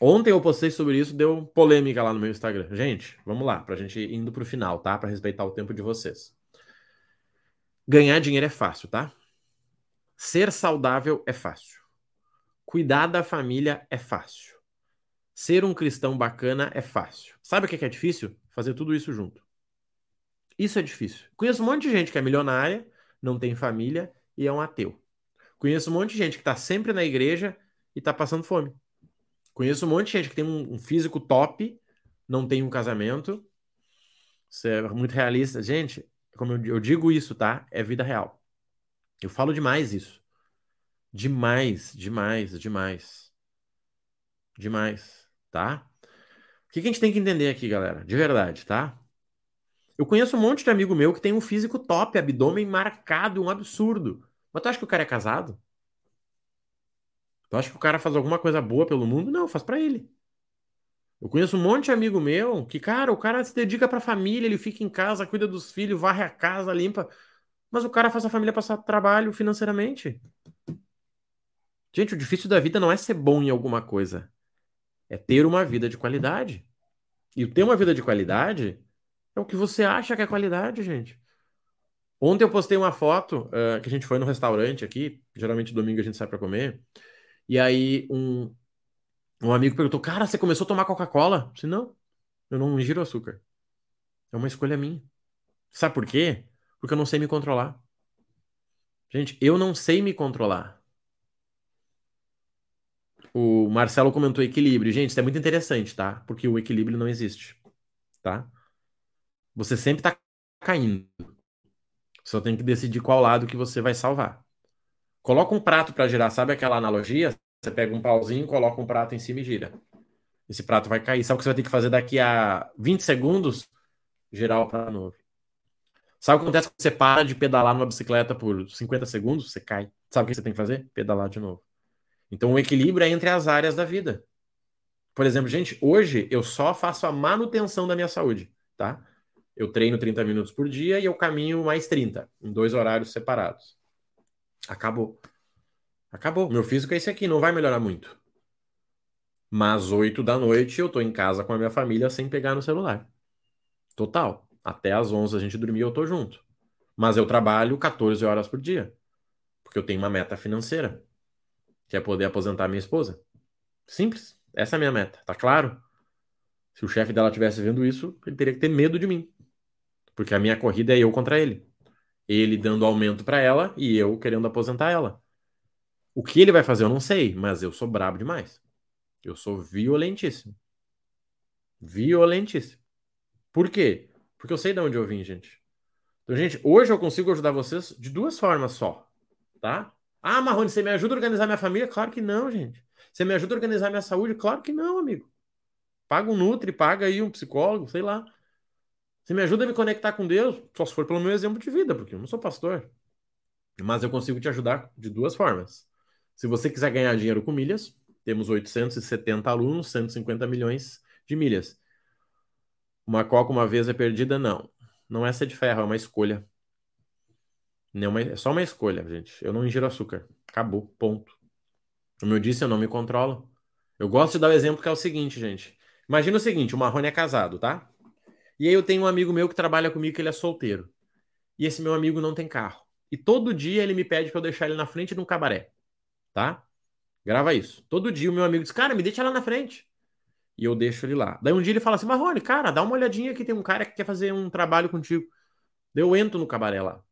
Ontem eu postei sobre isso, deu polêmica lá no meu Instagram. Gente, vamos lá, pra gente ir indo pro final, tá? Pra respeitar o tempo de vocês. Ganhar dinheiro é fácil, tá? Ser saudável é fácil. Cuidar da família é fácil. Ser um cristão bacana é fácil. Sabe o que é difícil? Fazer tudo isso junto. Isso é difícil. Conheço um monte de gente que é milionária, não tem família e é um ateu. Conheço um monte de gente que está sempre na igreja e está passando fome. Conheço um monte de gente que tem um, um físico top, não tem um casamento. Isso é muito realista. Gente, como eu, eu digo isso, tá? É vida real. Eu falo demais isso. Demais, demais, demais. Demais, tá? O que, que a gente tem que entender aqui, galera? De verdade, tá? Eu conheço um monte de amigo meu que tem um físico top, abdômen marcado, um absurdo. Mas tu acha que o cara é casado? Tu acha que o cara faz alguma coisa boa pelo mundo? Não, faz para ele. Eu conheço um monte de amigo meu que, cara, o cara se dedica pra família, ele fica em casa, cuida dos filhos, varre a casa, limpa. Mas o cara faz a família passar trabalho financeiramente. Gente, o difícil da vida não é ser bom em alguma coisa. É ter uma vida de qualidade. E ter uma vida de qualidade é o que você acha que é qualidade, gente. Ontem eu postei uma foto uh, que a gente foi no restaurante aqui. Geralmente domingo a gente sai para comer. E aí um, um amigo perguntou: Cara, você começou a tomar Coca-Cola? Eu disse: Não, eu não ingiro açúcar. É uma escolha minha. Sabe por quê? Porque eu não sei me controlar. Gente, eu não sei me controlar. O Marcelo comentou equilíbrio. Gente, isso é muito interessante, tá? Porque o equilíbrio não existe, tá? Você sempre tá caindo. Só tem que decidir qual lado que você vai salvar. Coloca um prato para girar, sabe aquela analogia? Você pega um pauzinho, coloca um prato em cima e gira. Esse prato vai cair. Sabe o que você vai ter que fazer daqui a 20 segundos? Girar o prato novo. Sabe o que acontece quando você para de pedalar numa bicicleta por 50 segundos? Você cai. Sabe o que você tem que fazer? Pedalar de novo. Então o equilíbrio é entre as áreas da vida. Por exemplo, gente, hoje eu só faço a manutenção da minha saúde, tá? Eu treino 30 minutos por dia e eu caminho mais 30, em dois horários separados. Acabou. Acabou. Meu físico é esse aqui, não vai melhorar muito. Mas 8 da noite eu tô em casa com a minha família sem pegar no celular. Total. Até às 11 a gente dormir eu tô junto. Mas eu trabalho 14 horas por dia. Porque eu tenho uma meta financeira que é poder aposentar minha esposa. Simples. Essa é a minha meta, tá claro? Se o chefe dela tivesse vendo isso, ele teria que ter medo de mim. Porque a minha corrida é eu contra ele. Ele dando aumento para ela e eu querendo aposentar ela. O que ele vai fazer eu não sei, mas eu sou brabo demais. Eu sou violentíssimo. Violentíssimo. Por quê? Porque eu sei de onde eu vim, gente. Então, gente, hoje eu consigo ajudar vocês de duas formas só, tá? Ah, Marrone, você me ajuda a organizar minha família? Claro que não, gente. Você me ajuda a organizar minha saúde? Claro que não, amigo. Paga um Nutri, paga aí um psicólogo, sei lá. Você me ajuda a me conectar com Deus? Só se for pelo meu exemplo de vida, porque eu não sou pastor. Mas eu consigo te ajudar de duas formas. Se você quiser ganhar dinheiro com milhas, temos 870 alunos, 150 milhões de milhas. Uma coca uma vez é perdida? Não. Não é ser de ferro, é uma escolha. Não, é só uma escolha, gente. Eu não ingiro açúcar. Acabou, ponto. Como eu disse, eu não me controlo. Eu gosto de dar o exemplo que é o seguinte, gente. Imagina o seguinte, o Marrone é casado, tá? E aí eu tenho um amigo meu que trabalha comigo que ele é solteiro. E esse meu amigo não tem carro. E todo dia ele me pede para eu deixar ele na frente de um cabaré, tá? Grava isso. Todo dia o meu amigo diz, cara, me deixa lá na frente. E eu deixo ele lá. Daí um dia ele fala assim, Marrone, cara, dá uma olhadinha que tem um cara que quer fazer um trabalho contigo. Daí eu entro no cabaré lá.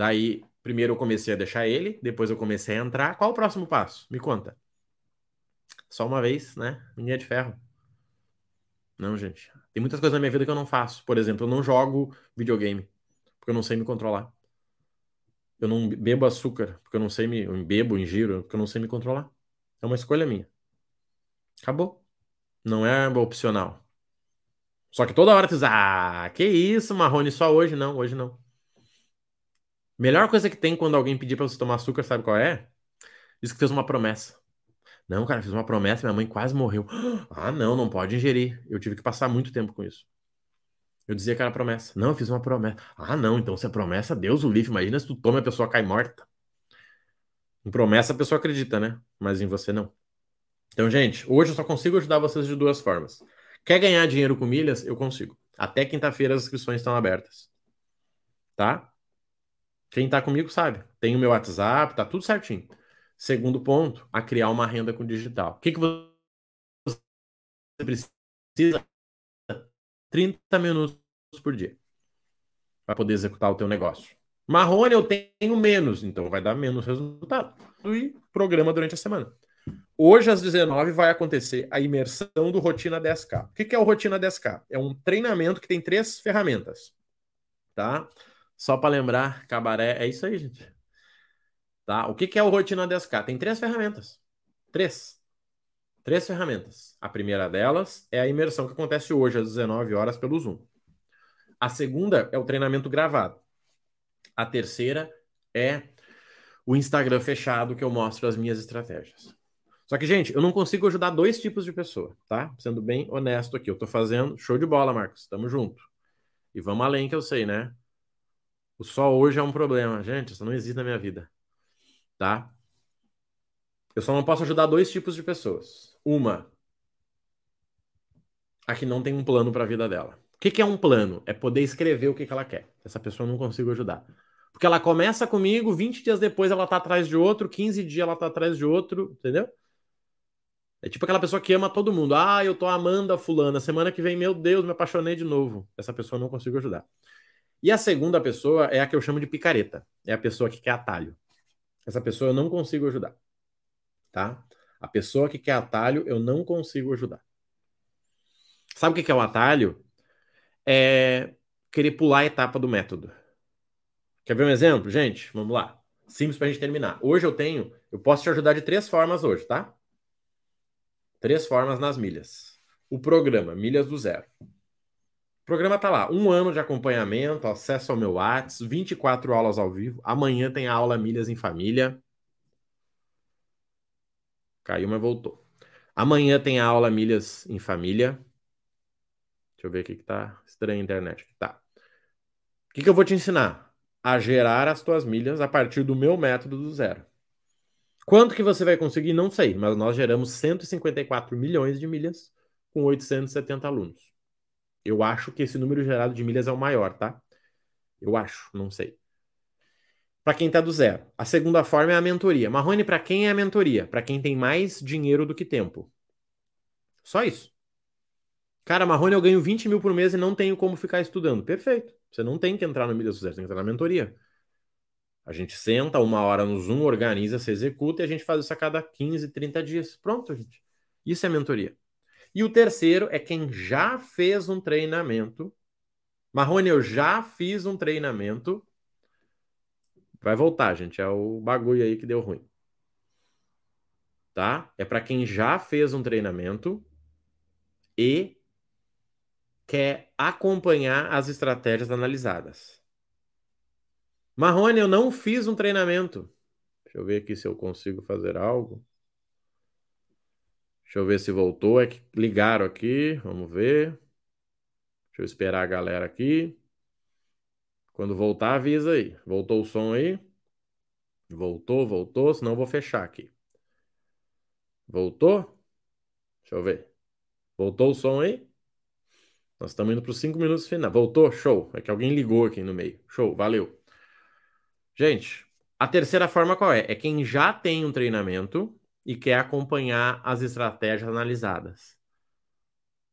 Daí, primeiro eu comecei a deixar ele, depois eu comecei a entrar. Qual o próximo passo? Me conta. Só uma vez, né? É de ferro. Não, gente. Tem muitas coisas na minha vida que eu não faço. Por exemplo, eu não jogo videogame, porque eu não sei me controlar. Eu não bebo açúcar, porque eu não sei me. Eu bebo, ingiro, porque eu não sei me controlar. É uma escolha minha. Acabou. Não é opcional. Só que toda hora tu diz, ah, que isso, Marrone, só hoje não, hoje não. Melhor coisa que tem quando alguém pedir para você tomar açúcar, sabe qual é? Diz que fez uma promessa. Não, cara, fiz uma promessa, minha mãe quase morreu. <gasps> Ah, não, não pode ingerir. Eu tive que passar muito tempo com isso. Eu dizia que era promessa. Não, eu fiz uma promessa. Ah, não, então se é promessa, Deus o livre. Imagina se tu toma e a pessoa cai morta. Em promessa a pessoa acredita, né? Mas em você não. Então, gente, hoje eu só consigo ajudar vocês de duas formas. Quer ganhar dinheiro com milhas? Eu consigo. Até quinta-feira as inscrições estão abertas. Tá? Quem tá comigo sabe. Tem o meu WhatsApp, tá tudo certinho. Segundo ponto, a criar uma renda com digital. O que, que você precisa? 30 minutos por dia para poder executar o teu negócio. Marrone eu tenho menos, então vai dar menos resultado. E programa durante a semana. Hoje, às 19 vai acontecer a imersão do Rotina 10K. O que é o Rotina 10K? É um treinamento que tem três ferramentas. Tá? Só para lembrar, cabaré, é isso aí, gente. Tá? O que é o Rotina 10K? Tem três ferramentas. Três. Três ferramentas. A primeira delas é a imersão que acontece hoje, às 19 horas, pelo Zoom. A segunda é o treinamento gravado. A terceira é o Instagram fechado, que eu mostro as minhas estratégias. Só que, gente, eu não consigo ajudar dois tipos de pessoa, tá? Sendo bem honesto aqui. Eu tô fazendo show de bola, Marcos. Tamo junto. E vamos além que eu sei, né? O sol hoje é um problema. Gente, isso não existe na minha vida. Tá? Eu só não posso ajudar dois tipos de pessoas. Uma, a que não tem um plano para a vida dela. O que, que, é um plano? É poder escrever o que, que ela quer. Essa pessoa eu não consigo ajudar. Porque ela começa comigo, 20 dias depois ela tá atrás de outro, 15 dias ela tá atrás de outro, entendeu? É tipo aquela pessoa que ama todo mundo. Ah, eu tô amando a fulana. Semana que vem, meu Deus, me apaixonei de novo. Essa pessoa eu não consigo ajudar. E a segunda pessoa é a que eu chamo de picareta. É a pessoa que quer atalho. Essa pessoa eu não consigo ajudar. Tá? A pessoa que quer atalho, eu não consigo ajudar. Sabe o que é o atalho? É querer pular a etapa do método. Quer ver um exemplo, gente? Vamos lá. Simples para gente terminar. Hoje eu tenho, eu posso te ajudar de três formas hoje, tá? Três formas nas milhas. O programa Milhas do Zero. Programa tá lá, um ano de acompanhamento, acesso ao meu WhatsApp, 24 aulas ao vivo. Amanhã tem a aula Milhas em Família. Caiu, mas voltou. Amanhã tem a aula Milhas em Família. Deixa eu ver aqui que tá estranha a internet. Tá. O que, que eu vou te ensinar? A gerar as tuas milhas a partir do meu método do zero. Quanto que você vai conseguir? Não sei, mas nós geramos 154 milhões de milhas com 870 alunos. Eu acho que esse número gerado de milhas é o maior, tá? Eu acho, não sei. Para quem está do zero. A segunda forma é a mentoria. Marrone, para quem é a mentoria? Para quem tem mais dinheiro do que tempo. Só isso. Cara, Marrone, eu ganho 20 mil por mês e não tenho como ficar estudando. Perfeito. Você não tem que entrar no Milhas do Zero, você tem que entrar na mentoria. A gente senta uma hora no Zoom, organiza, se executa e a gente faz isso a cada 15, 30 dias. Pronto, gente. Isso é mentoria. E o terceiro é quem já fez um treinamento. Marrone, eu já fiz um treinamento. Vai voltar, gente. É o bagulho aí que deu ruim. Tá? É para quem já fez um treinamento e quer acompanhar as estratégias analisadas. Marrone, eu não fiz um treinamento. Deixa eu ver aqui se eu consigo fazer algo. Deixa eu ver se voltou. É que ligaram aqui. Vamos ver. Deixa eu esperar a galera aqui. Quando voltar, avisa aí. Voltou o som aí? Voltou, voltou. Senão eu vou fechar aqui. Voltou? Deixa eu ver. Voltou o som aí? Nós estamos indo para os 5 minutos final. Voltou? Show. É que alguém ligou aqui no meio. Show, valeu. Gente, a terceira forma qual é? É quem já tem um treinamento e quer acompanhar as estratégias analisadas.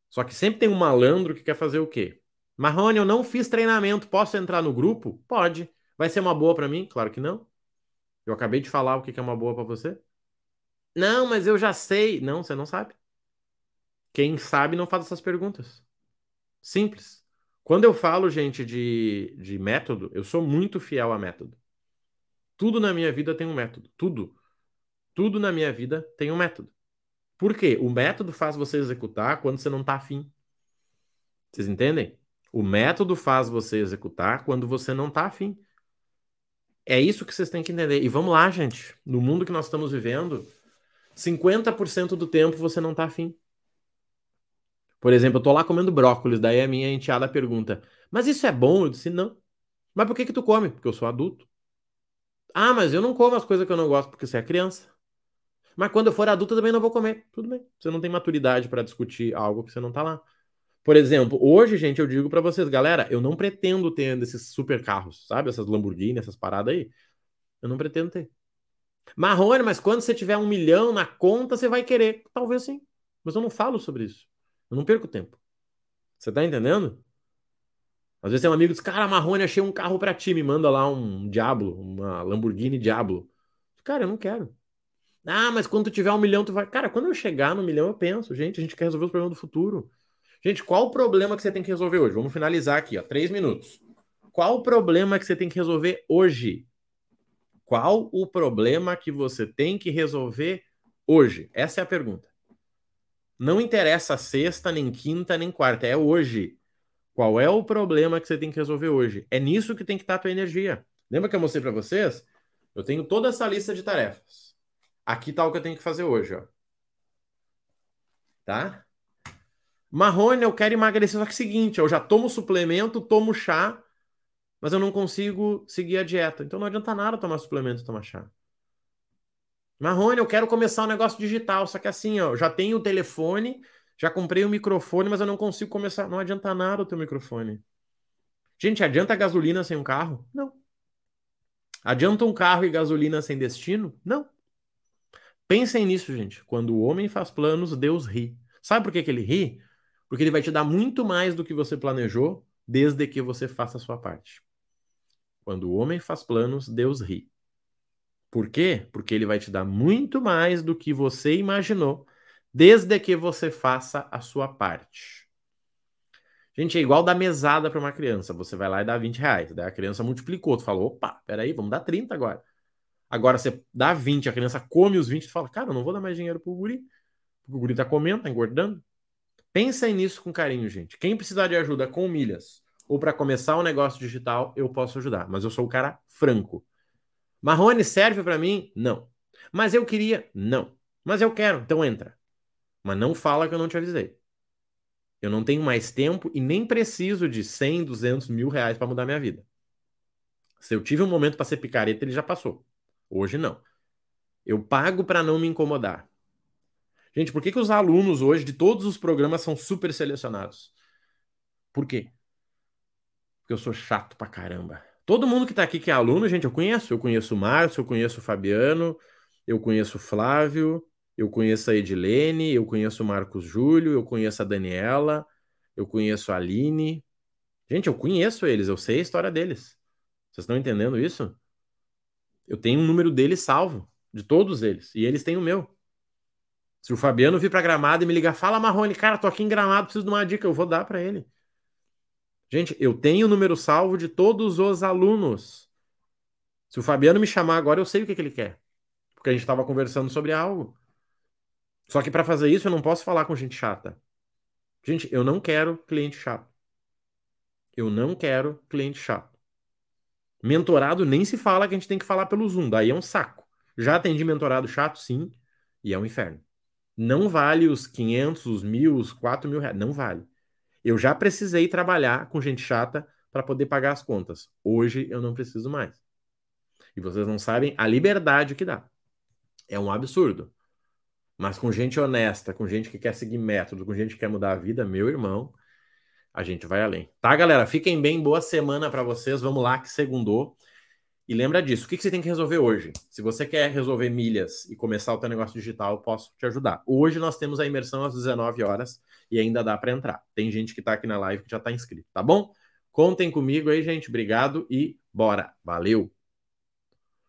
Só que sempre tem um malandro que quer fazer o quê? Marrone, eu não fiz treinamento, posso entrar no grupo? Pode. Vai ser uma boa para mim? Claro que não. Eu acabei de falar o que é uma boa para você. Não, mas eu já sei. Não, você não sabe. Quem sabe não faz essas perguntas. Simples. Quando eu falo, gente, de, de método, eu sou muito fiel a método. Tudo na minha vida tem um método. Tudo. Tudo na minha vida tem um método. Por quê? O método faz você executar quando você não está afim. Vocês entendem? O método faz você executar quando você não está afim. É isso que vocês têm que entender. E vamos lá, gente. No mundo que nós estamos vivendo, 50% do tempo você não está afim. Por exemplo, eu tô lá comendo brócolis, daí a minha enteada pergunta: Mas isso é bom? Eu disse: Não. Mas por que que tu come? Porque eu sou adulto. Ah, mas eu não como as coisas que eu não gosto porque você é criança. Mas quando eu for adulto também não vou comer. Tudo bem. Você não tem maturidade para discutir algo que você não tá lá. Por exemplo, hoje, gente, eu digo para vocês, galera, eu não pretendo ter esses super carros, sabe? Essas Lamborghini, essas paradas aí. Eu não pretendo ter. Marrone, mas quando você tiver um milhão na conta, você vai querer. Talvez sim. Mas eu não falo sobre isso. Eu não perco tempo. Você tá entendendo? Às vezes tem um amigo que diz, cara, Marrone, achei um carro para ti, me manda lá um Diablo, uma Lamborghini Diablo. Cara, eu não quero. Ah, mas quando tiver um milhão, tu vai. Cara, quando eu chegar no milhão, eu penso, gente, a gente quer resolver os problemas do futuro. Gente, qual o problema que você tem que resolver hoje? Vamos finalizar aqui, ó. Três minutos. Qual o problema que você tem que resolver hoje? Qual o problema que você tem que resolver hoje? Essa é a pergunta. Não interessa sexta, nem quinta, nem quarta, é hoje. Qual é o problema que você tem que resolver hoje? É nisso que tem que estar a tua energia. Lembra que eu mostrei para vocês? Eu tenho toda essa lista de tarefas. Aqui tá o que eu tenho que fazer hoje, ó. Tá? Marrone, eu quero emagrecer, só que é o seguinte, eu já tomo suplemento, tomo chá, mas eu não consigo seguir a dieta. Então não adianta nada tomar suplemento e tomar chá. Marrone, eu quero começar um negócio digital, só que assim, ó, já tenho o telefone, já comprei o microfone, mas eu não consigo começar. Não adianta nada o teu microfone. Gente, adianta gasolina sem um carro? Não. Adianta um carro e gasolina sem destino? Não. Pensem nisso, gente. Quando o homem faz planos, Deus ri. Sabe por que, que ele ri? Porque ele vai te dar muito mais do que você planejou, desde que você faça a sua parte. Quando o homem faz planos, Deus ri. Por quê? Porque ele vai te dar muito mais do que você imaginou, desde que você faça a sua parte. Gente, é igual dar mesada para uma criança. Você vai lá e dá 20 reais. Daí a criança multiplicou. Tu falou, opa, peraí, vamos dar 30 agora. Agora você dá 20, a criança come os 20, tu fala, cara, eu não vou dar mais dinheiro pro guri. O guri tá comendo, tá engordando. Pensem nisso com carinho, gente. Quem precisar de ajuda com milhas ou para começar um negócio digital, eu posso ajudar. Mas eu sou o cara franco. Marrone serve para mim? Não. Mas eu queria? Não. Mas eu quero, então entra. Mas não fala que eu não te avisei. Eu não tenho mais tempo e nem preciso de 100, 200 mil reais para mudar minha vida. Se eu tive um momento para ser picareta, ele já passou. Hoje não. Eu pago para não me incomodar. Gente, por que, que os alunos hoje de todos os programas são super selecionados? Por quê? Porque eu sou chato pra caramba. Todo mundo que tá aqui que é aluno, gente, eu conheço. Eu conheço o Márcio, eu conheço o Fabiano, eu conheço o Flávio, eu conheço a Edilene, eu conheço o Marcos Júlio, eu conheço a Daniela, eu conheço a Aline. Gente, eu conheço eles, eu sei a história deles. Vocês estão entendendo isso? Eu tenho um número deles salvo, de todos eles, e eles têm o meu. Se o Fabiano vir para Gramado e me ligar, fala Marrone, cara, tô aqui em Gramado, preciso de uma dica, eu vou dar para ele. Gente, eu tenho o número salvo de todos os alunos. Se o Fabiano me chamar agora, eu sei o que, que ele quer. Porque a gente estava conversando sobre algo. Só que para fazer isso, eu não posso falar com gente chata. Gente, eu não quero cliente chato. Eu não quero cliente chato. Mentorado nem se fala que a gente tem que falar pelo Zoom, daí é um saco. Já atendi mentorado chato, sim, e é um inferno. Não vale os 500, os mil, os 4 mil reais. Não vale. Eu já precisei trabalhar com gente chata para poder pagar as contas. Hoje eu não preciso mais. E vocês não sabem a liberdade que dá. É um absurdo. Mas com gente honesta, com gente que quer seguir método, com gente que quer mudar a vida, meu irmão, a gente vai além. Tá, galera? Fiquem bem, boa semana para vocês. Vamos lá, que segundou. E lembra disso, o que, você tem que resolver hoje? Se você quer resolver milhas e começar o teu negócio digital, eu posso te ajudar. Hoje nós temos a imersão às 19 horas e ainda dá para entrar. Tem gente que está aqui na live que já está inscrito, tá bom? Contem comigo aí, gente. Obrigado e bora. Valeu!